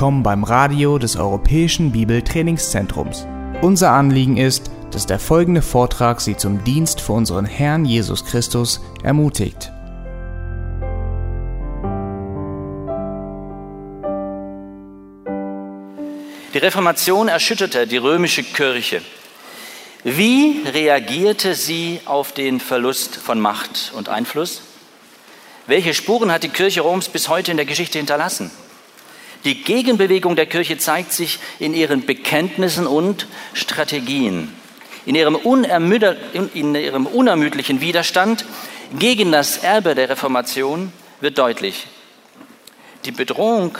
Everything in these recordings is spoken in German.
willkommen beim Radio des Europäischen Bibeltrainingszentrums. Unser Anliegen ist, dass der folgende Vortrag Sie zum Dienst für unseren Herrn Jesus Christus ermutigt. Die Reformation erschütterte die römische Kirche. Wie reagierte sie auf den Verlust von Macht und Einfluss? Welche Spuren hat die Kirche Roms bis heute in der Geschichte hinterlassen? Die Gegenbewegung der Kirche zeigt sich in ihren Bekenntnissen und Strategien, in ihrem, in ihrem unermüdlichen Widerstand gegen das Erbe der Reformation wird deutlich. Die Bedrohung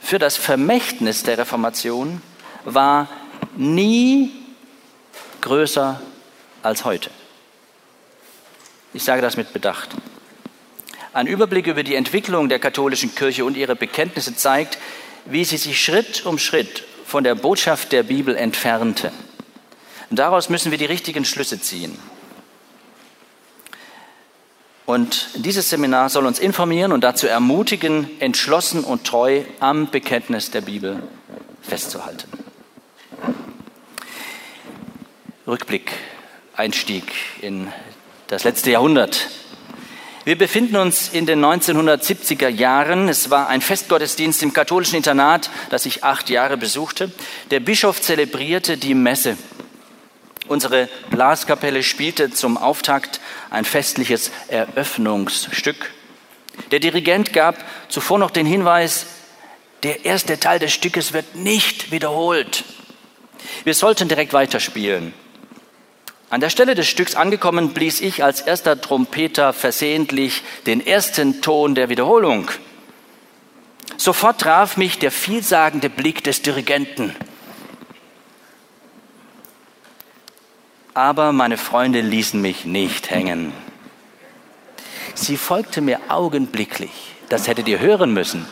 für das Vermächtnis der Reformation war nie größer als heute. Ich sage das mit Bedacht. Ein Überblick über die Entwicklung der katholischen Kirche und ihre Bekenntnisse zeigt, wie sie sich Schritt um Schritt von der Botschaft der Bibel entfernte. Und daraus müssen wir die richtigen Schlüsse ziehen. Und dieses Seminar soll uns informieren und dazu ermutigen, entschlossen und treu am Bekenntnis der Bibel festzuhalten. Rückblick, Einstieg in das letzte Jahrhundert. Wir befinden uns in den 1970er Jahren. Es war ein Festgottesdienst im katholischen Internat, das ich acht Jahre besuchte. Der Bischof zelebrierte die Messe. Unsere Blaskapelle spielte zum Auftakt ein festliches Eröffnungsstück. Der Dirigent gab zuvor noch den Hinweis, der erste Teil des Stückes wird nicht wiederholt. Wir sollten direkt weiterspielen. An der Stelle des Stücks angekommen, blies ich als erster Trompeter versehentlich den ersten Ton der Wiederholung. Sofort traf mich der vielsagende Blick des Dirigenten. Aber meine Freunde ließen mich nicht hängen. Sie folgte mir augenblicklich. Das hättet ihr hören müssen.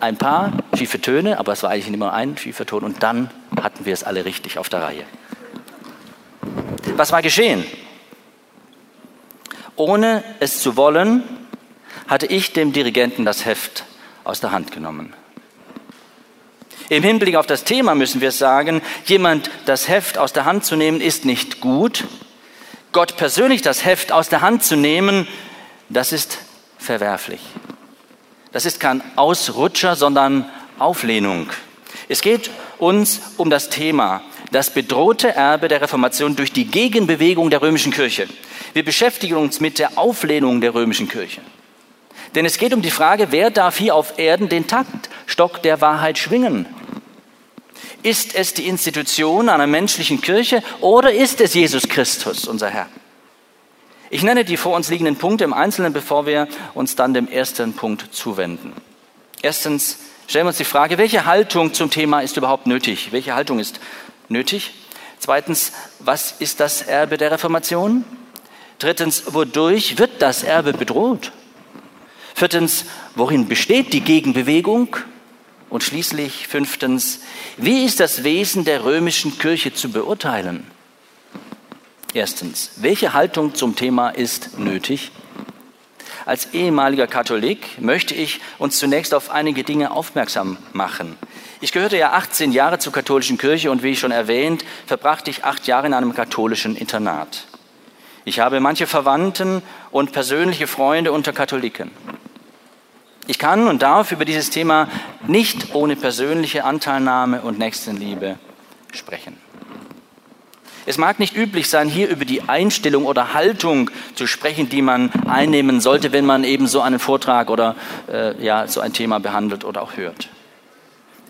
Ein paar schiefe Töne, aber es war eigentlich immer ein schiefer Ton und dann hatten wir es alle richtig auf der Reihe. Was war geschehen? Ohne es zu wollen, hatte ich dem Dirigenten das Heft aus der Hand genommen. Im Hinblick auf das Thema müssen wir sagen, jemand das Heft aus der Hand zu nehmen, ist nicht gut. Gott persönlich das Heft aus der Hand zu nehmen, das ist verwerflich. Das ist kein Ausrutscher, sondern Auflehnung. Es geht uns um das Thema das bedrohte Erbe der Reformation durch die Gegenbewegung der römischen Kirche. Wir beschäftigen uns mit der Auflehnung der römischen Kirche. Denn es geht um die Frage, wer darf hier auf Erden den Taktstock der Wahrheit schwingen? Ist es die Institution einer menschlichen Kirche oder ist es Jesus Christus, unser Herr? Ich nenne die vor uns liegenden Punkte im Einzelnen, bevor wir uns dann dem ersten Punkt zuwenden. Erstens stellen wir uns die Frage, welche Haltung zum Thema ist überhaupt nötig? Welche Haltung ist nötig? Zweitens, was ist das Erbe der Reformation? Drittens, wodurch wird das Erbe bedroht? Viertens, worin besteht die Gegenbewegung? Und schließlich fünftens, wie ist das Wesen der römischen Kirche zu beurteilen? Erstens, welche Haltung zum Thema ist nötig? Als ehemaliger Katholik möchte ich uns zunächst auf einige Dinge aufmerksam machen. Ich gehörte ja 18 Jahre zur katholischen Kirche und wie ich schon erwähnt, verbrachte ich acht Jahre in einem katholischen Internat. Ich habe manche Verwandten und persönliche Freunde unter Katholiken. Ich kann und darf über dieses Thema nicht ohne persönliche Anteilnahme und Nächstenliebe sprechen. Es mag nicht üblich sein, hier über die Einstellung oder Haltung zu sprechen, die man einnehmen sollte, wenn man eben so einen Vortrag oder äh, ja, so ein Thema behandelt oder auch hört.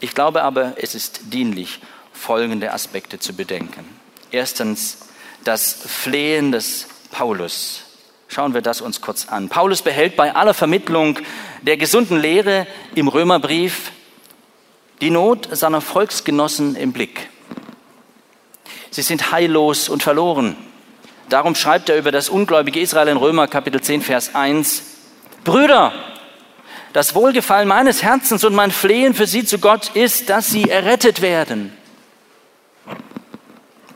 Ich glaube aber, es ist dienlich, folgende Aspekte zu bedenken. Erstens das Flehen des Paulus. Schauen wir das uns kurz an. Paulus behält bei aller Vermittlung der gesunden Lehre im Römerbrief die Not seiner Volksgenossen im Blick. Sie sind heillos und verloren. Darum schreibt er über das ungläubige Israel in Römer Kapitel 10, Vers 1. Brüder, das Wohlgefallen meines Herzens und mein Flehen für sie zu Gott ist, dass sie errettet werden.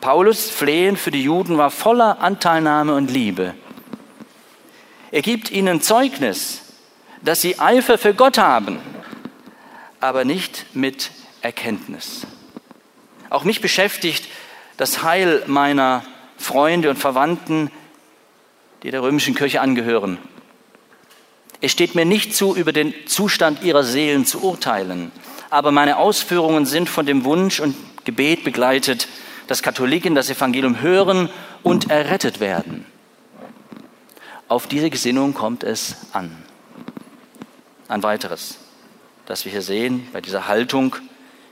Paulus Flehen für die Juden war voller Anteilnahme und Liebe. Er gibt ihnen Zeugnis, dass sie Eifer für Gott haben. aber nicht mit Erkenntnis. Auch mich beschäftigt das Heil meiner Freunde und Verwandten, die der römischen Kirche angehören. Es steht mir nicht zu, über den Zustand ihrer Seelen zu urteilen, aber meine Ausführungen sind von dem Wunsch und Gebet begleitet, dass Katholiken das Evangelium hören und errettet werden. Auf diese Gesinnung kommt es an. Ein weiteres, das wir hier sehen bei dieser Haltung,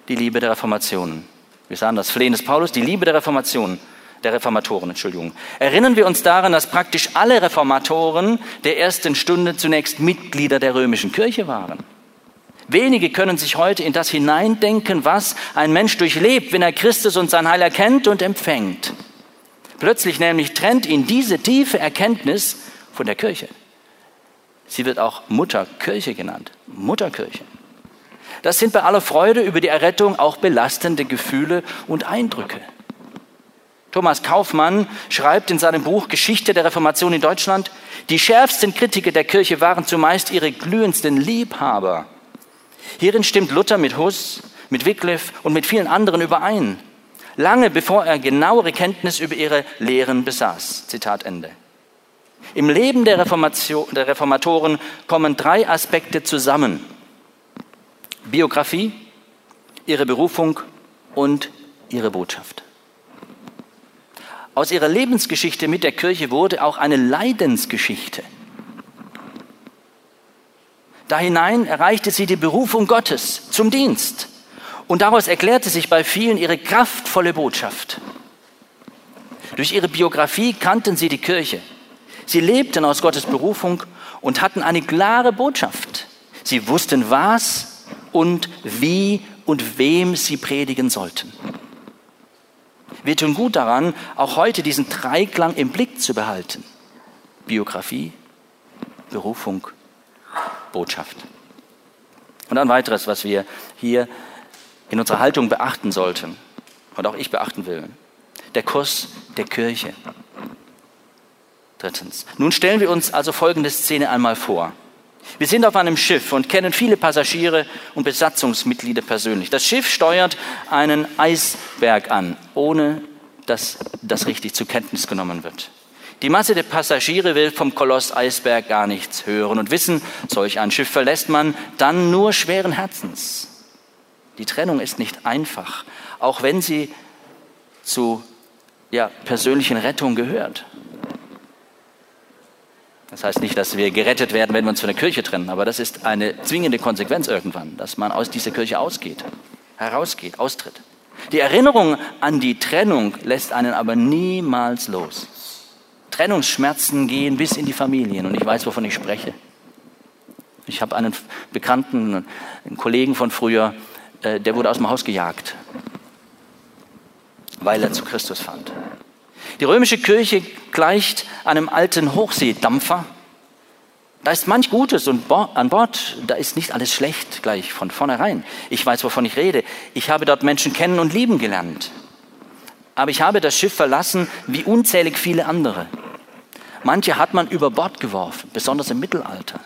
die Liebe der Reformation. Wir sahen das Flehen des Paulus, die Liebe der Reformation, der Reformatoren, Entschuldigung. Erinnern wir uns daran, dass praktisch alle Reformatoren der ersten Stunde zunächst Mitglieder der römischen Kirche waren. Wenige können sich heute in das hineindenken, was ein Mensch durchlebt, wenn er Christus und sein Heil erkennt und empfängt. Plötzlich nämlich trennt ihn diese tiefe Erkenntnis von der Kirche. Sie wird auch Mutterkirche genannt. Mutterkirche. Das sind bei aller Freude über die Errettung auch belastende Gefühle und Eindrücke. Thomas Kaufmann schreibt in seinem Buch Geschichte der Reformation in Deutschland, die schärfsten Kritiker der Kirche waren zumeist ihre glühendsten Liebhaber. Hierin stimmt Luther mit Huss, mit Wycliffe und mit vielen anderen überein, lange bevor er genauere Kenntnis über ihre Lehren besaß. Zitat Ende. Im Leben der, der Reformatoren kommen drei Aspekte zusammen. Biografie, ihre Berufung und ihre Botschaft. Aus ihrer Lebensgeschichte mit der Kirche wurde auch eine Leidensgeschichte. Da hinein erreichte sie die Berufung Gottes zum Dienst. Und daraus erklärte sich bei vielen ihre kraftvolle Botschaft. Durch ihre Biografie kannten sie die Kirche. Sie lebten aus Gottes Berufung und hatten eine klare Botschaft. Sie wussten, was und wie und wem sie predigen sollten. Wir tun gut daran, auch heute diesen Dreiklang im Blick zu behalten. Biografie, Berufung, Botschaft. Und ein weiteres, was wir hier in unserer Haltung beachten sollten und auch ich beachten will, der Kurs der Kirche. Drittens. Nun stellen wir uns also folgende Szene einmal vor. Wir sind auf einem Schiff und kennen viele Passagiere und Besatzungsmitglieder persönlich. Das Schiff steuert einen Eisberg an, ohne dass das richtig zur Kenntnis genommen wird. Die Masse der Passagiere will vom Koloss Eisberg gar nichts hören und wissen, solch ein Schiff verlässt man dann nur schweren Herzens. Die Trennung ist nicht einfach, auch wenn sie zu ja, persönlichen Rettung gehört. Das heißt nicht, dass wir gerettet werden, wenn wir uns von der Kirche trennen, aber das ist eine zwingende Konsequenz irgendwann, dass man aus dieser Kirche ausgeht, herausgeht, austritt. Die Erinnerung an die Trennung lässt einen aber niemals los. Trennungsschmerzen gehen bis in die Familien und ich weiß, wovon ich spreche. Ich habe einen Bekannten, einen Kollegen von früher, äh, der wurde aus dem Haus gejagt, weil er zu Christus fand. Die römische Kirche gleicht einem alten Hochseedampfer. Da ist manch Gutes und an Bord, da ist nicht alles schlecht gleich von vornherein. Ich weiß, wovon ich rede. Ich habe dort Menschen kennen und lieben gelernt. Aber ich habe das Schiff verlassen wie unzählig viele andere. Manche hat man über Bord geworfen, besonders im Mittelalter.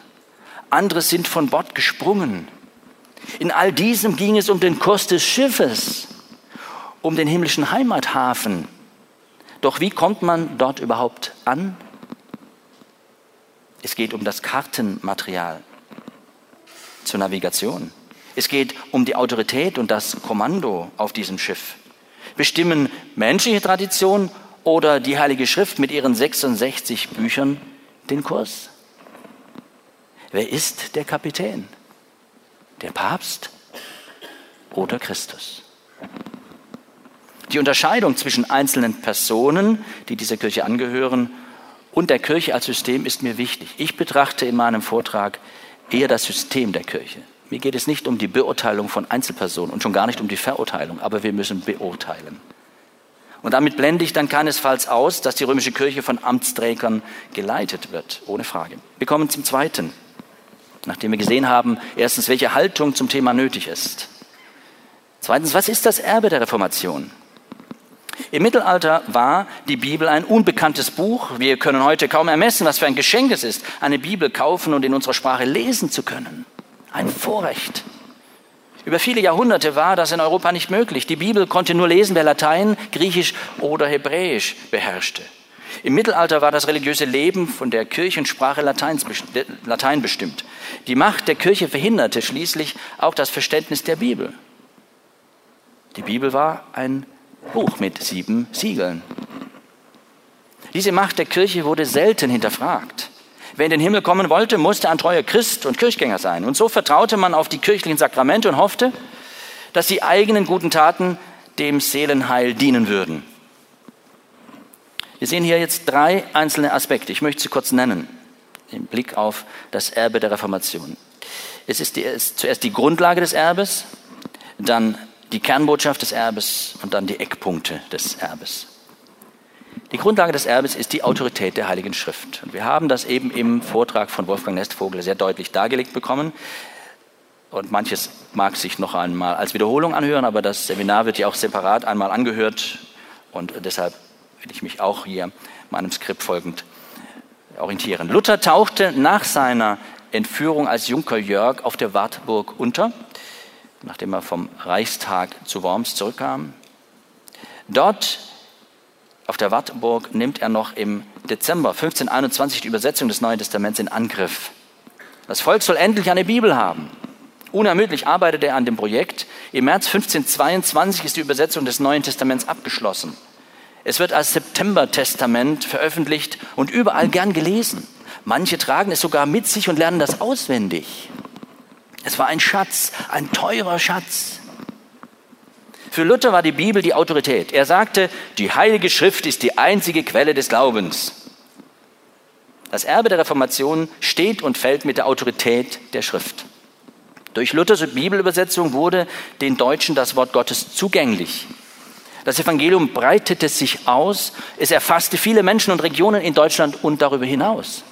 Andere sind von Bord gesprungen. In all diesem ging es um den Kurs des Schiffes, um den himmlischen Heimathafen, doch wie kommt man dort überhaupt an? Es geht um das Kartenmaterial zur Navigation. Es geht um die Autorität und das Kommando auf diesem Schiff. Bestimmen menschliche Tradition oder die Heilige Schrift mit ihren 66 Büchern den Kurs? Wer ist der Kapitän? Der Papst oder Christus? Die Unterscheidung zwischen einzelnen Personen, die dieser Kirche angehören, und der Kirche als System ist mir wichtig. Ich betrachte in meinem Vortrag eher das System der Kirche. Mir geht es nicht um die Beurteilung von Einzelpersonen und schon gar nicht um die Verurteilung, aber wir müssen beurteilen. Und damit blende ich dann keinesfalls aus, dass die römische Kirche von Amtsträgern geleitet wird, ohne Frage. Wir kommen zum Zweiten, nachdem wir gesehen haben, erstens, welche Haltung zum Thema nötig ist. Zweitens, was ist das Erbe der Reformation? Im Mittelalter war die Bibel ein unbekanntes Buch. Wir können heute kaum ermessen, was für ein Geschenk es ist, eine Bibel kaufen und in unserer Sprache lesen zu können. Ein Vorrecht. Über viele Jahrhunderte war das in Europa nicht möglich. Die Bibel konnte nur lesen, wer Latein, Griechisch oder Hebräisch beherrschte. Im Mittelalter war das religiöse Leben von der Kirchensprache Latein bestimmt. Die Macht der Kirche verhinderte schließlich auch das Verständnis der Bibel. Die Bibel war ein Buch mit sieben Siegeln. Diese Macht der Kirche wurde selten hinterfragt. Wer in den Himmel kommen wollte, musste ein treuer Christ und Kirchgänger sein. Und so vertraute man auf die kirchlichen Sakramente und hoffte, dass die eigenen guten Taten dem Seelenheil dienen würden. Wir sehen hier jetzt drei einzelne Aspekte. Ich möchte sie kurz nennen, im Blick auf das Erbe der Reformation. Es ist, die, es ist zuerst die Grundlage des Erbes, dann die Kernbotschaft des Erbes und dann die Eckpunkte des Erbes. Die Grundlage des Erbes ist die Autorität der Heiligen Schrift. Und wir haben das eben im Vortrag von Wolfgang Nestvogel sehr deutlich dargelegt bekommen. Und manches mag sich noch einmal als Wiederholung anhören, aber das Seminar wird ja auch separat einmal angehört. Und deshalb will ich mich auch hier meinem Skript folgend orientieren. Luther tauchte nach seiner Entführung als Junker Jörg auf der Wartburg unter, nachdem er vom Reichstag zu Worms zurückkam. Dort auf der Wartburg nimmt er noch im Dezember 1521 die Übersetzung des Neuen Testaments in Angriff. Das Volk soll endlich eine Bibel haben. Unermüdlich arbeitet er an dem Projekt. Im März 1522 ist die Übersetzung des Neuen Testaments abgeschlossen. Es wird als September-Testament veröffentlicht und überall gern gelesen. Manche tragen es sogar mit sich und lernen das auswendig. Es war ein Schatz, ein teurer Schatz. Für Luther war die Bibel die Autorität. Er sagte, die Heilige Schrift ist die einzige Quelle des Glaubens. Das Erbe der Reformation steht und fällt mit der Autorität der Schrift. Durch Luthers Bibelübersetzung wurde den Deutschen das Wort Gottes zugänglich. Das Evangelium breitete sich aus, es erfasste viele Menschen und Regionen in Deutschland und darüber hinaus.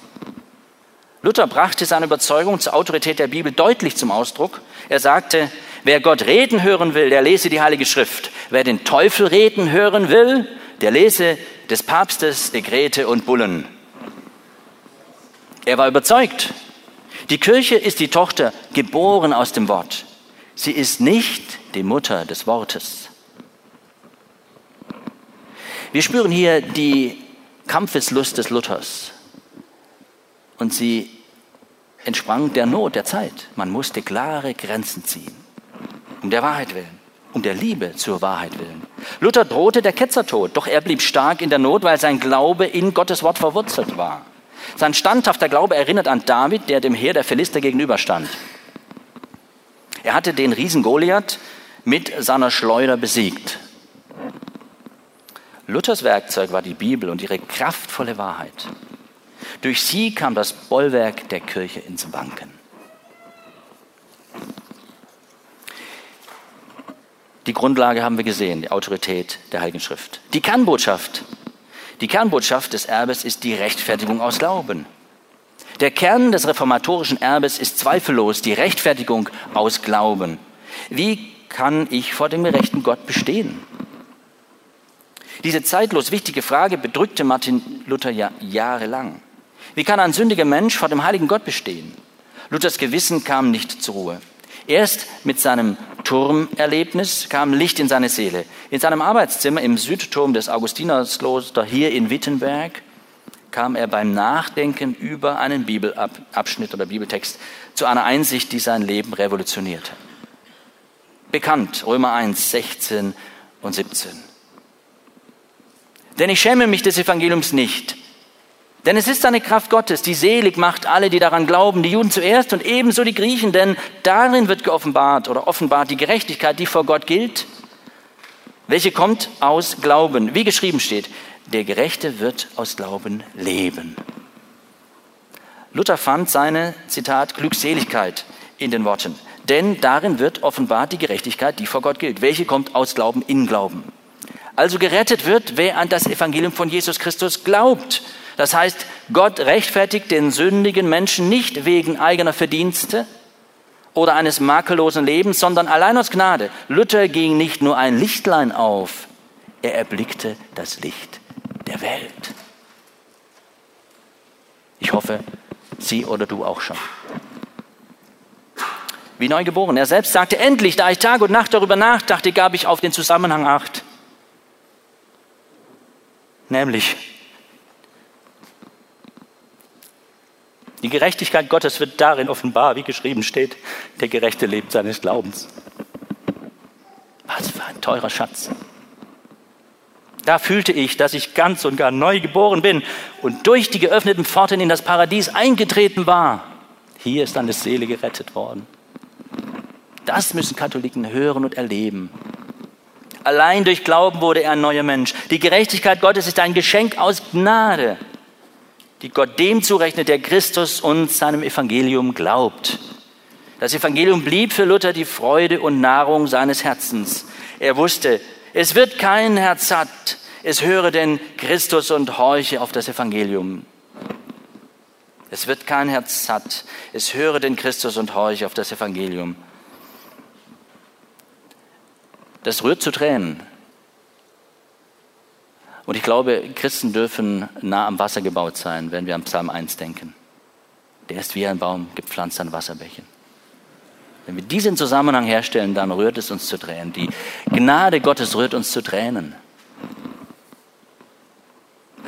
Luther brachte seine Überzeugung zur Autorität der Bibel deutlich zum Ausdruck. Er sagte, wer Gott reden hören will, der lese die Heilige Schrift. Wer den Teufel reden hören will, der lese des Papstes Dekrete und Bullen. Er war überzeugt. Die Kirche ist die Tochter, geboren aus dem Wort. Sie ist nicht die Mutter des Wortes. Wir spüren hier die Kampfeslust des Luthers. Und sie entsprang der Not der Zeit. Man musste klare Grenzen ziehen. Um der Wahrheit willen, um der Liebe zur Wahrheit willen. Luther drohte der Ketzertod, doch er blieb stark in der Not, weil sein Glaube in Gottes Wort verwurzelt war. Sein standhafter Glaube erinnert an David, der dem Heer der Philister gegenüberstand. Er hatte den Riesen Goliath mit seiner Schleuder besiegt. Luthers Werkzeug war die Bibel und ihre kraftvolle Wahrheit. Durch sie kam das Bollwerk der Kirche ins Wanken. Die Grundlage haben wir gesehen, die Autorität der Heiligen Schrift. Die Kernbotschaft. Die Kernbotschaft des Erbes ist die Rechtfertigung aus Glauben. Der Kern des reformatorischen Erbes ist zweifellos die Rechtfertigung aus Glauben. Wie kann ich vor dem gerechten Gott bestehen? Diese zeitlos wichtige Frage bedrückte Martin Luther ja jahrelang. Wie kann ein sündiger Mensch vor dem heiligen Gott bestehen? Luthers Gewissen kam nicht zur Ruhe. Erst mit seinem Turmerlebnis kam Licht in seine Seele. In seinem Arbeitszimmer im Südturm des Augustinersklosters hier in Wittenberg kam er beim Nachdenken über einen Bibelabschnitt oder Bibeltext zu einer Einsicht, die sein Leben revolutionierte. Bekannt, Römer 1, 16 und 17. Denn ich schäme mich des Evangeliums nicht. Denn es ist eine Kraft Gottes, die selig macht alle, die daran glauben, die Juden zuerst und ebenso die Griechen, denn darin wird geoffenbart oder offenbart die Gerechtigkeit, die vor Gott gilt, welche kommt aus Glauben. Wie geschrieben steht, der Gerechte wird aus Glauben leben. Luther fand seine, Zitat, Glückseligkeit in den Worten, denn darin wird offenbart die Gerechtigkeit, die vor Gott gilt. Welche kommt aus Glauben in Glauben. Also gerettet wird, wer an das Evangelium von Jesus Christus glaubt. Das heißt, Gott rechtfertigt den sündigen Menschen nicht wegen eigener Verdienste oder eines makellosen Lebens, sondern allein aus Gnade. Luther ging nicht nur ein Lichtlein auf, er erblickte das Licht der Welt. Ich hoffe, Sie oder du auch schon. wie neugeboren. Er selbst sagte, endlich, da ich Tag und Nacht darüber nachdachte, gab ich auf den Zusammenhang acht. Nämlich, die Gerechtigkeit Gottes wird darin offenbar, wie geschrieben steht, der Gerechte lebt seines Glaubens. Was für ein teurer Schatz. Da fühlte ich, dass ich ganz und gar neu geboren bin und durch die geöffneten Pforten in das Paradies eingetreten war. Hier ist eine Seele gerettet worden. Das müssen Katholiken hören und erleben. Allein durch Glauben wurde er ein neuer Mensch. Die Gerechtigkeit Gottes ist ein Geschenk aus Gnade, die Gott dem zurechnet, der Christus und seinem Evangelium glaubt. Das Evangelium blieb für Luther die Freude und Nahrung seines Herzens. Er wusste, es wird kein Herz satt, es höre denn Christus und horche auf das Evangelium. Es wird kein Herz satt, es höre denn Christus und horche auf das Evangelium. Das rührt zu Tränen. Und ich glaube, Christen dürfen nah am Wasser gebaut sein, wenn wir an Psalm 1 denken. Der ist wie ein Baum gepflanzt an Wasserbächen. Wenn wir diesen Zusammenhang herstellen, dann rührt es uns zu Tränen. Die Gnade Gottes rührt uns zu Tränen.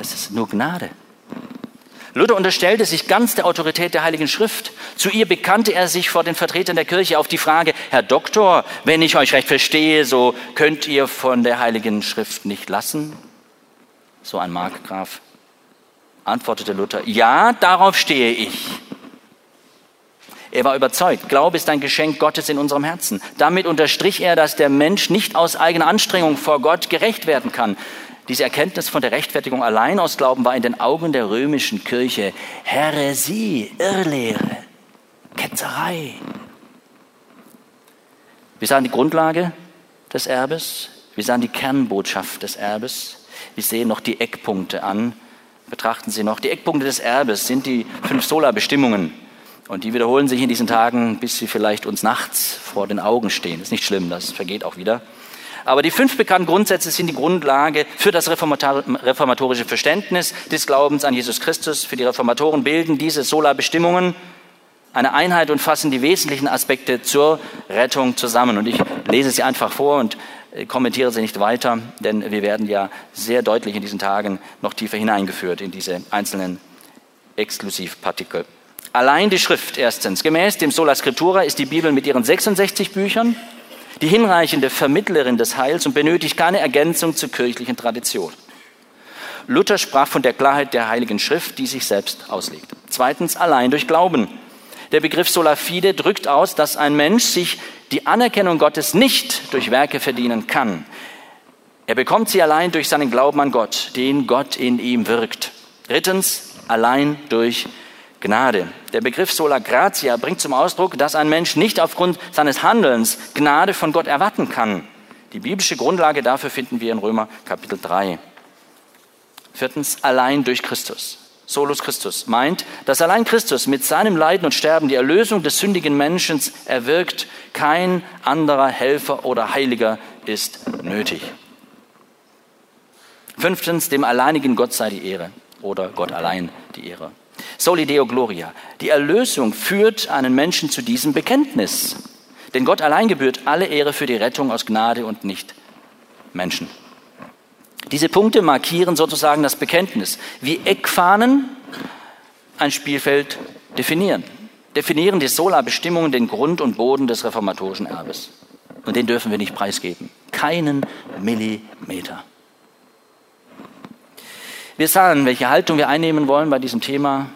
Es ist nur Gnade. Luther unterstellte sich ganz der Autorität der Heiligen Schrift. Zu ihr bekannte er sich vor den Vertretern der Kirche auf die Frage, Herr Doktor, wenn ich euch recht verstehe, so könnt ihr von der Heiligen Schrift nicht lassen? So ein Markgraf. Antwortete Luther, ja, darauf stehe ich. Er war überzeugt, Glaube ist ein Geschenk Gottes in unserem Herzen. Damit unterstrich er, dass der Mensch nicht aus eigener Anstrengung vor Gott gerecht werden kann. Diese Erkenntnis von der Rechtfertigung allein aus Glauben war in den Augen der römischen Kirche Häresie, Irrlehre, Ketzerei. Wir sahen die Grundlage des Erbes, wir sahen die Kernbotschaft des Erbes, wir sehen noch die Eckpunkte an. Betrachten Sie noch, die Eckpunkte des Erbes sind die fünf Sola-Bestimmungen. Und die wiederholen sich in diesen Tagen, bis sie vielleicht uns nachts vor den Augen stehen. Ist nicht schlimm, das vergeht auch wieder. Aber die fünf bekannten Grundsätze sind die Grundlage für das reformatorische Verständnis des Glaubens an Jesus Christus. Für die Reformatoren bilden diese Sola-Bestimmungen eine Einheit und fassen die wesentlichen Aspekte zur Rettung zusammen. Und ich lese sie einfach vor und kommentiere sie nicht weiter, denn wir werden ja sehr deutlich in diesen Tagen noch tiefer hineingeführt in diese einzelnen Exklusivpartikel. Allein die Schrift erstens. Gemäß dem Sola Scriptura ist die Bibel mit ihren 66 Büchern die hinreichende Vermittlerin des Heils und benötigt keine Ergänzung zur kirchlichen Tradition. Luther sprach von der Klarheit der Heiligen Schrift, die sich selbst auslegt. Zweitens, allein durch Glauben. Der Begriff sola fide drückt aus, dass ein Mensch sich die Anerkennung Gottes nicht durch Werke verdienen kann. Er bekommt sie allein durch seinen Glauben an Gott, den Gott in ihm wirkt. Drittens, allein durch Gnade. Der Begriff sola gratia bringt zum Ausdruck, dass ein Mensch nicht aufgrund seines Handelns Gnade von Gott erwarten kann. Die biblische Grundlage dafür finden wir in Römer Kapitel 3. Viertens, allein durch Christus. Solus Christus meint, dass allein Christus mit seinem Leiden und Sterben die Erlösung des sündigen Menschen erwirkt. Kein anderer Helfer oder Heiliger ist nötig. Fünftens, dem alleinigen Gott sei die Ehre oder Gott allein die Ehre. Soli Deo Gloria. Die Erlösung führt einen Menschen zu diesem Bekenntnis. Denn Gott allein gebührt alle Ehre für die Rettung aus Gnade und nicht Menschen. Diese Punkte markieren sozusagen das Bekenntnis, wie Eckfahnen ein Spielfeld definieren. Definieren die Sola-Bestimmungen den Grund und Boden des reformatorischen Erbes. Und den dürfen wir nicht preisgeben. Keinen Millimeter. Wir sahen, welche Haltung wir einnehmen wollen bei diesem Thema.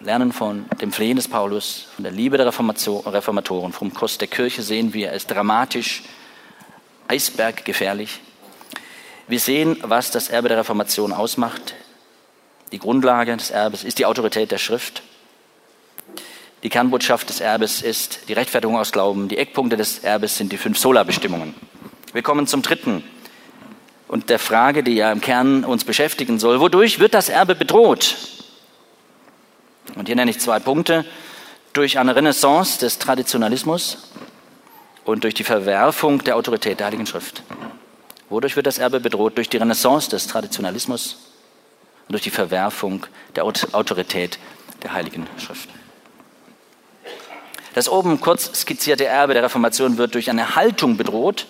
Lernen von dem Flehen des Paulus, von der Liebe der Reformatoren, vom Kost der Kirche sehen wir, ist dramatisch, eisberggefährlich. Wir sehen, was das Erbe der Reformation ausmacht. Die Grundlage des Erbes ist die Autorität der Schrift. Die Kernbotschaft des Erbes ist die Rechtfertigung aus Glauben. Die Eckpunkte des Erbes sind die fünf Sola-Bestimmungen. Wir kommen zum dritten und der Frage, die ja im Kern uns beschäftigen soll. Wodurch wird das Erbe bedroht? Und hier nenne ich zwei Punkte. Durch eine Renaissance des Traditionalismus und durch die Verwerfung der Autorität der Heiligen Schrift. Wodurch wird das Erbe bedroht? Durch die Renaissance des Traditionalismus und durch die Verwerfung der Autorität der Heiligen Schrift. Das oben kurz skizzierte Erbe der Reformation wird durch eine Haltung bedroht,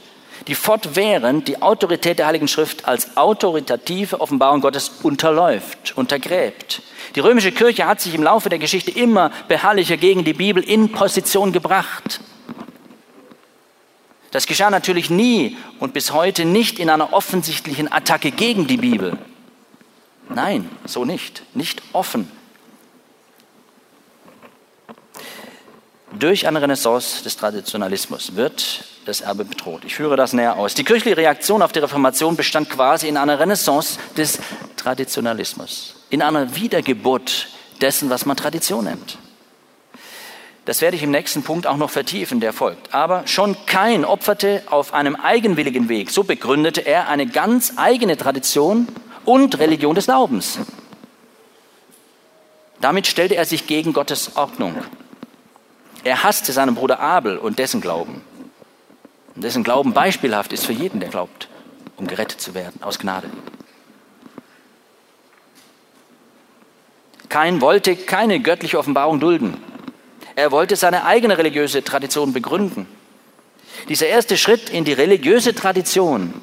die fortwährend die Autorität der Heiligen Schrift als autoritative Offenbarung Gottes unterläuft, untergräbt. Die römische Kirche hat sich im Laufe der Geschichte immer beharrlicher gegen die Bibel in Position gebracht. Das geschah natürlich nie und bis heute nicht in einer offensichtlichen Attacke gegen die Bibel. Nein, so nicht, nicht offen. Durch eine Renaissance des Traditionalismus wird das Erbe bedroht. Ich führe das näher aus. Die kirchliche Reaktion auf die Reformation bestand quasi in einer Renaissance des Traditionalismus, in einer Wiedergeburt dessen, was man Tradition nennt. Das werde ich im nächsten Punkt auch noch vertiefen, der folgt. Aber schon kein opferte auf einem eigenwilligen Weg. So begründete er eine ganz eigene Tradition und Religion des Glaubens. Damit stellte er sich gegen Gottes Ordnung. Er hasste seinen Bruder Abel und dessen Glauben und dessen Glauben beispielhaft ist für jeden, der glaubt, um gerettet zu werden, aus Gnade. Kein wollte keine göttliche Offenbarung dulden. Er wollte seine eigene religiöse Tradition begründen. Dieser erste Schritt in die religiöse Tradition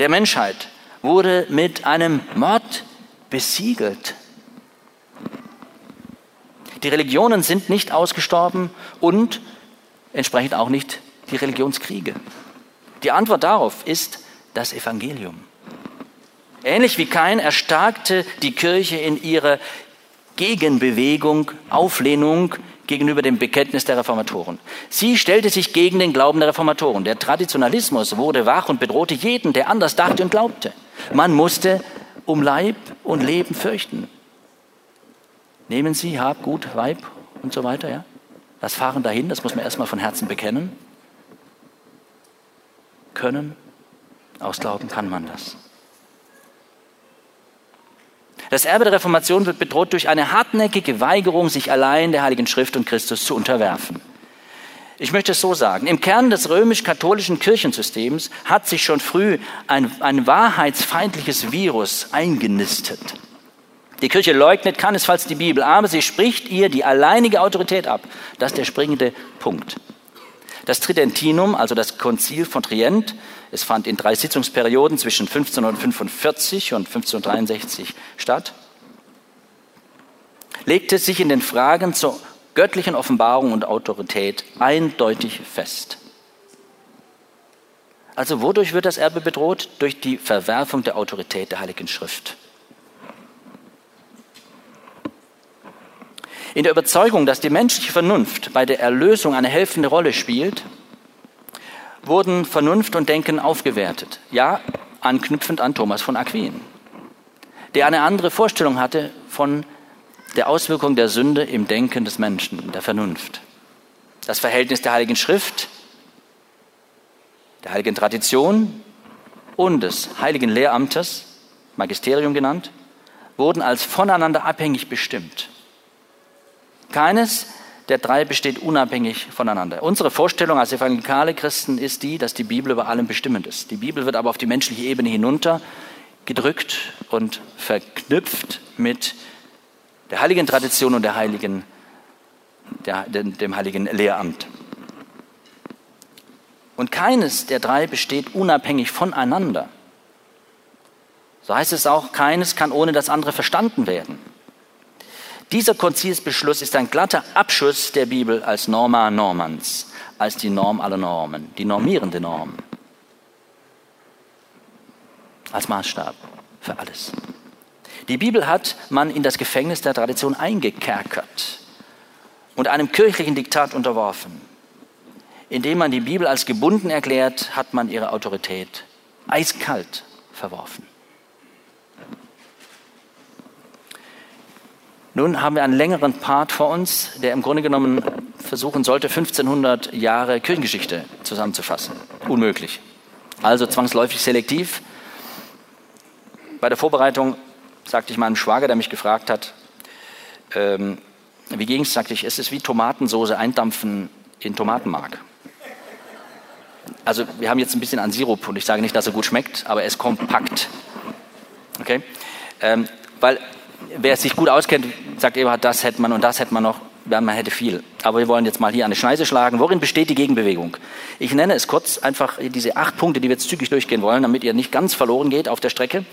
der Menschheit wurde mit einem Mord besiegelt. Die Religionen sind nicht ausgestorben und entsprechend auch nicht die Religionskriege? Die Antwort darauf ist das Evangelium. Ähnlich wie Kain erstarkte die Kirche in ihrer Gegenbewegung, Auflehnung gegenüber dem Bekenntnis der Reformatoren. Sie stellte sich gegen den Glauben der Reformatoren. Der Traditionalismus wurde wach und bedrohte jeden, der anders dachte und glaubte. Man musste um Leib und Leben fürchten. Nehmen Sie Hab, Gut, Weib und so weiter, ja? Das Fahren dahin, das muss man erstmal von Herzen bekennen können, aus Glauben kann man das. Das Erbe der Reformation wird bedroht durch eine hartnäckige Weigerung, sich allein der Heiligen Schrift und Christus zu unterwerfen. Ich möchte es so sagen. Im Kern des römisch-katholischen Kirchensystems hat sich schon früh ein, ein wahrheitsfeindliches Virus eingenistet. Die Kirche leugnet keinesfalls die Bibel, aber sie spricht ihr die alleinige Autorität ab. Das ist der springende Punkt. Das Tridentinum, also das Konzil von Trient, es fand in drei Sitzungsperioden zwischen 1545 und 1563 statt, legte sich in den Fragen zur göttlichen Offenbarung und Autorität eindeutig fest. Also wodurch wird das Erbe bedroht? Durch die Verwerfung der Autorität der Heiligen Schrift. In der Überzeugung, dass die menschliche Vernunft bei der Erlösung eine helfende Rolle spielt, wurden Vernunft und Denken aufgewertet. Ja, anknüpfend an Thomas von Aquin, der eine andere Vorstellung hatte von der Auswirkung der Sünde im Denken des Menschen, der Vernunft. Das Verhältnis der Heiligen Schrift, der Heiligen Tradition und des Heiligen Lehramtes, Magisterium genannt, wurden als voneinander abhängig bestimmt. Keines der drei besteht unabhängig voneinander. Unsere Vorstellung als evangelikale Christen ist die, dass die Bibel über allem bestimmend ist. Die Bibel wird aber auf die menschliche Ebene hinunter gedrückt und verknüpft mit der heiligen Tradition und der heiligen, der, dem heiligen Lehramt. Und keines der drei besteht unabhängig voneinander. So heißt es auch, keines kann ohne das andere verstanden werden. Dieser Konzilsbeschluss ist ein glatter Abschuss der Bibel als Norma Normans, als die Norm aller Normen, die normierende Norm, als Maßstab für alles. Die Bibel hat man in das Gefängnis der Tradition eingekerkert und einem kirchlichen Diktat unterworfen. Indem man die Bibel als gebunden erklärt, hat man ihre Autorität eiskalt verworfen. Nun haben wir einen längeren Part vor uns, der im Grunde genommen versuchen sollte, 1500 Jahre Kirchengeschichte zusammenzufassen. Unmöglich. Also zwangsläufig selektiv. Bei der Vorbereitung sagte ich meinem Schwager, der mich gefragt hat, ähm, wie ging es, sagte ich, es ist wie Tomatensoße eindampfen in Tomatenmark. Also wir haben jetzt ein bisschen an Sirup und ich sage nicht, dass er gut schmeckt, aber er ist kompakt. Okay? Ähm, weil wer sich gut auskennt, sagt Eberhard, das hätte man und das hätte man noch. man hätte viel. Aber wir wollen jetzt mal hier eine Schneise schlagen. Worin besteht die Gegenbewegung? Ich nenne es kurz einfach diese acht Punkte, die wir jetzt zügig durchgehen wollen, damit ihr nicht ganz verloren geht auf der Strecke.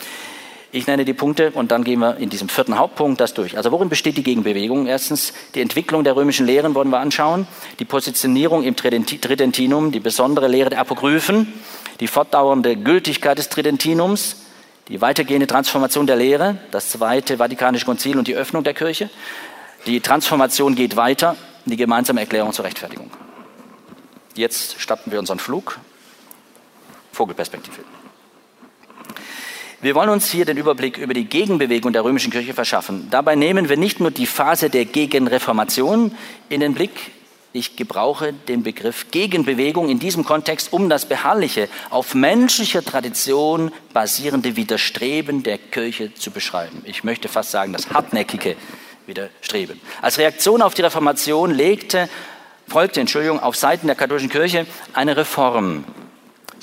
Ich nenne die Punkte und dann gehen wir in diesem vierten Hauptpunkt das durch. Also worin besteht die Gegenbewegung? Erstens die Entwicklung der römischen Lehren wollen wir anschauen, die Positionierung im Tridentinum, die besondere Lehre der Apokryphen, die fortdauernde Gültigkeit des Tridentinums, die weitergehende Transformation der Lehre, das zweite Vatikanische Konzil und die Öffnung der Kirche. Die Transformation geht weiter, die gemeinsame Erklärung zur Rechtfertigung. Jetzt starten wir unseren Flug. Vogelperspektive. Wir wollen uns hier den Überblick über die Gegenbewegung der römischen Kirche verschaffen. Dabei nehmen wir nicht nur die Phase der Gegenreformation in den Blick, ich gebrauche den Begriff Gegenbewegung in diesem Kontext, um das beharrliche, auf menschlicher Tradition basierende Widerstreben der Kirche zu beschreiben. Ich möchte fast sagen, das hartnäckige Widerstreben. Als Reaktion auf die Reformation legte, folgte, Entschuldigung, auf Seiten der katholischen Kirche eine Reform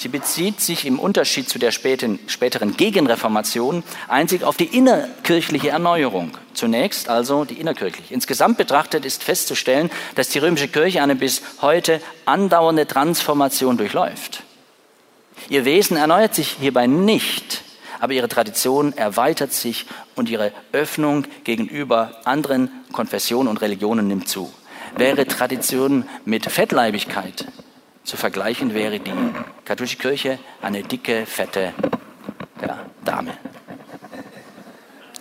Sie bezieht sich im Unterschied zu der späteren Gegenreformation einzig auf die innerkirchliche Erneuerung. Zunächst also die innerkirchliche. Insgesamt betrachtet ist festzustellen, dass die römische Kirche eine bis heute andauernde Transformation durchläuft. Ihr Wesen erneuert sich hierbei nicht, aber ihre Tradition erweitert sich und ihre Öffnung gegenüber anderen Konfessionen und Religionen nimmt zu. Wäre Tradition mit Fettleibigkeit, zu vergleichen wäre die katholische Kirche eine dicke, fette ja, Dame.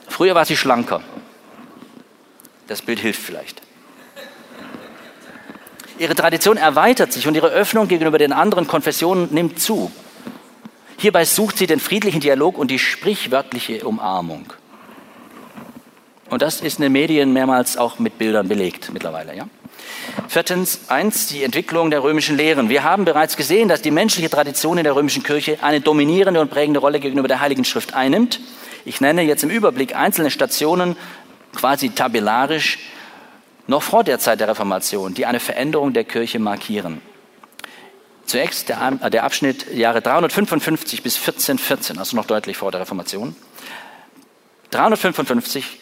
Früher war sie schlanker. Das Bild hilft vielleicht. Ihre Tradition erweitert sich und ihre Öffnung gegenüber den anderen Konfessionen nimmt zu. Hierbei sucht sie den friedlichen Dialog und die sprichwörtliche Umarmung. Und das ist in den Medien mehrmals auch mit Bildern belegt mittlerweile. Ja? Viertens, eins, die Entwicklung der römischen Lehren. Wir haben bereits gesehen, dass die menschliche Tradition in der römischen Kirche eine dominierende und prägende Rolle gegenüber der Heiligen Schrift einnimmt. Ich nenne jetzt im Überblick einzelne Stationen, quasi tabellarisch, noch vor der Zeit der Reformation, die eine Veränderung der Kirche markieren. Zunächst der, der Abschnitt Jahre 355 bis 1414, also noch deutlich vor der Reformation. 355,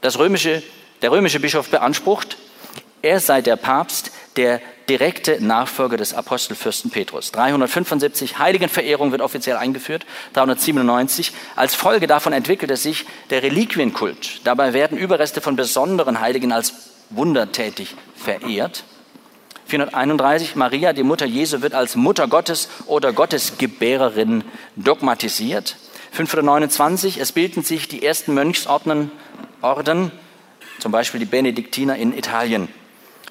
das römische, der römische Bischof beansprucht, er sei der Papst, der direkte Nachfolger des Apostelfürsten Petrus. 375 Heiligenverehrung wird offiziell eingeführt, 397. Als Folge davon entwickelte sich der Reliquienkult. Dabei werden Überreste von besonderen Heiligen als wundertätig verehrt. 431 Maria, die Mutter Jesu, wird als Mutter Gottes oder Gottesgebärerin dogmatisiert. 529 es bilden sich die ersten Mönchsorden, Orden, zum Beispiel die Benediktiner in Italien.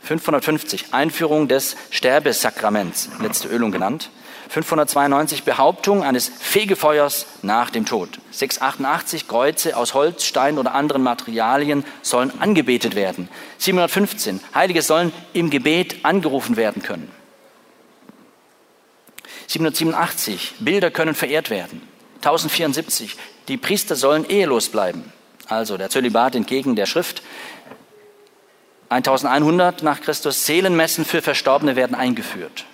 550 Einführung des Sterbesakraments, letzte Ölung genannt. 592 Behauptung eines Fegefeuers nach dem Tod. 688 Kreuze aus Holz, Stein oder anderen Materialien sollen angebetet werden. 715 Heilige sollen im Gebet angerufen werden können. 787 Bilder können verehrt werden. 1074 die Priester sollen ehelos bleiben. Also der Zölibat entgegen der Schrift. 1100 nach Christus, Seelenmessen für Verstorbene werden eingeführt.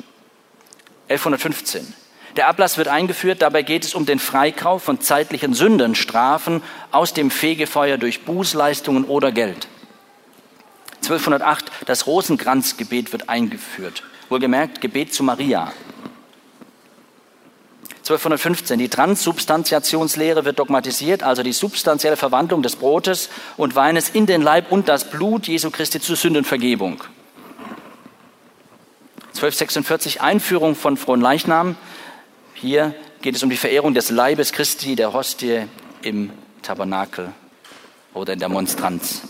1115. Der Ablass wird eingeführt, dabei geht es um den Freikauf von zeitlichen Sündenstrafen aus dem Fegefeuer durch Bußleistungen oder Geld. 1208, das Rosenkranzgebet wird eingeführt. Wohlgemerkt, Gebet zu Maria. 1215. Die Transsubstantiationslehre wird dogmatisiert, also die substanzielle Verwandlung des Brotes und Weines in den Leib und das Blut Jesu Christi zur Sündenvergebung. 1246 Einführung von frohen Leichnam. Hier geht es um die Verehrung des Leibes Christi, der Hostie im Tabernakel oder in der Monstranz.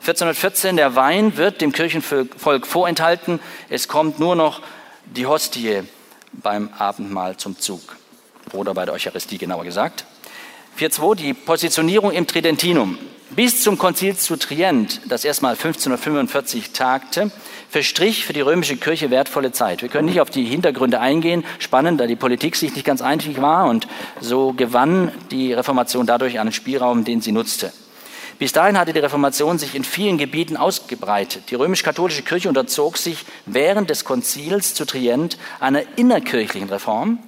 1414, der Wein wird dem Kirchenvolk vorenthalten. Es kommt nur noch die Hostie beim Abendmahl zum Zug oder bei der Eucharistie genauer gesagt. 4.2. Die Positionierung im Tridentinum. Bis zum Konzil zu Trient, das erstmal 1545 tagte, verstrich für die römische Kirche wertvolle Zeit. Wir können nicht auf die Hintergründe eingehen. Spannend, da die Politik sich nicht ganz einig war und so gewann die Reformation dadurch einen Spielraum, den sie nutzte. Bis dahin hatte die Reformation sich in vielen Gebieten ausgebreitet. Die römisch-katholische Kirche unterzog sich während des Konzils zu Trient einer innerkirchlichen Reform.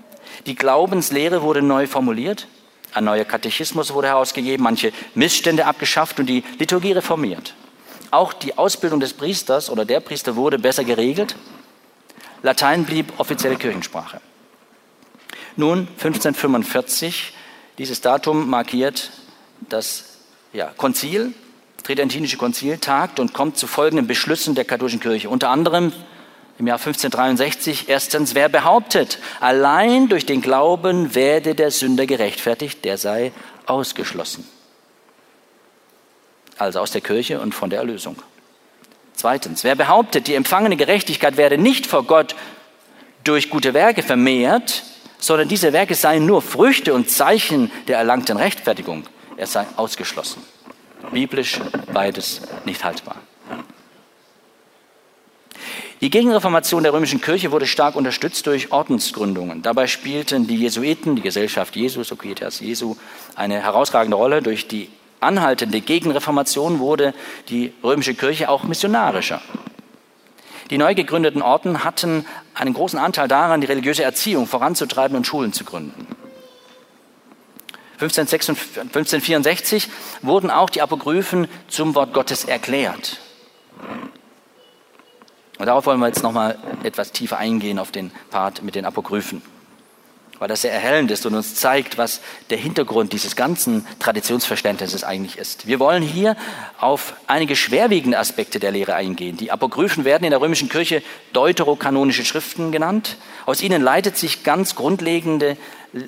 Die Glaubenslehre wurde neu formuliert, ein neuer Katechismus wurde herausgegeben, manche Missstände abgeschafft und die Liturgie reformiert. Auch die Ausbildung des Priesters oder der Priester wurde besser geregelt. Latein blieb offizielle Kirchensprache. Nun, 1545, dieses Datum markiert das ja, Konzil, Tridentinische Konzil, tagt und kommt zu folgenden Beschlüssen der katholischen Kirche. Unter anderem im Jahr 1563 erstens, wer behauptet, allein durch den Glauben werde der Sünder gerechtfertigt, der sei ausgeschlossen. Also aus der Kirche und von der Erlösung. Zweitens, wer behauptet, die empfangene Gerechtigkeit werde nicht vor Gott durch gute Werke vermehrt, sondern diese Werke seien nur Früchte und Zeichen der erlangten Rechtfertigung, er sei ausgeschlossen. Biblisch beides nicht haltbar. Die Gegenreformation der römischen Kirche wurde stark unterstützt durch Ordensgründungen. Dabei spielten die Jesuiten, die Gesellschaft Jesu, Societas Jesu, eine herausragende Rolle. Durch die anhaltende Gegenreformation wurde die römische Kirche auch missionarischer. Die neu gegründeten Orden hatten einen großen Anteil daran, die religiöse Erziehung voranzutreiben und Schulen zu gründen. 1564 wurden auch die Apokryphen zum Wort Gottes erklärt. Und darauf wollen wir jetzt nochmal etwas tiefer eingehen auf den Part mit den Apokryphen, weil das sehr erhellend ist und uns zeigt, was der Hintergrund dieses ganzen Traditionsverständnisses eigentlich ist. Wir wollen hier auf einige schwerwiegende Aspekte der Lehre eingehen. Die Apokryphen werden in der römischen Kirche deuterokanonische Schriften genannt. Aus ihnen leitet sich ganz grundlegende,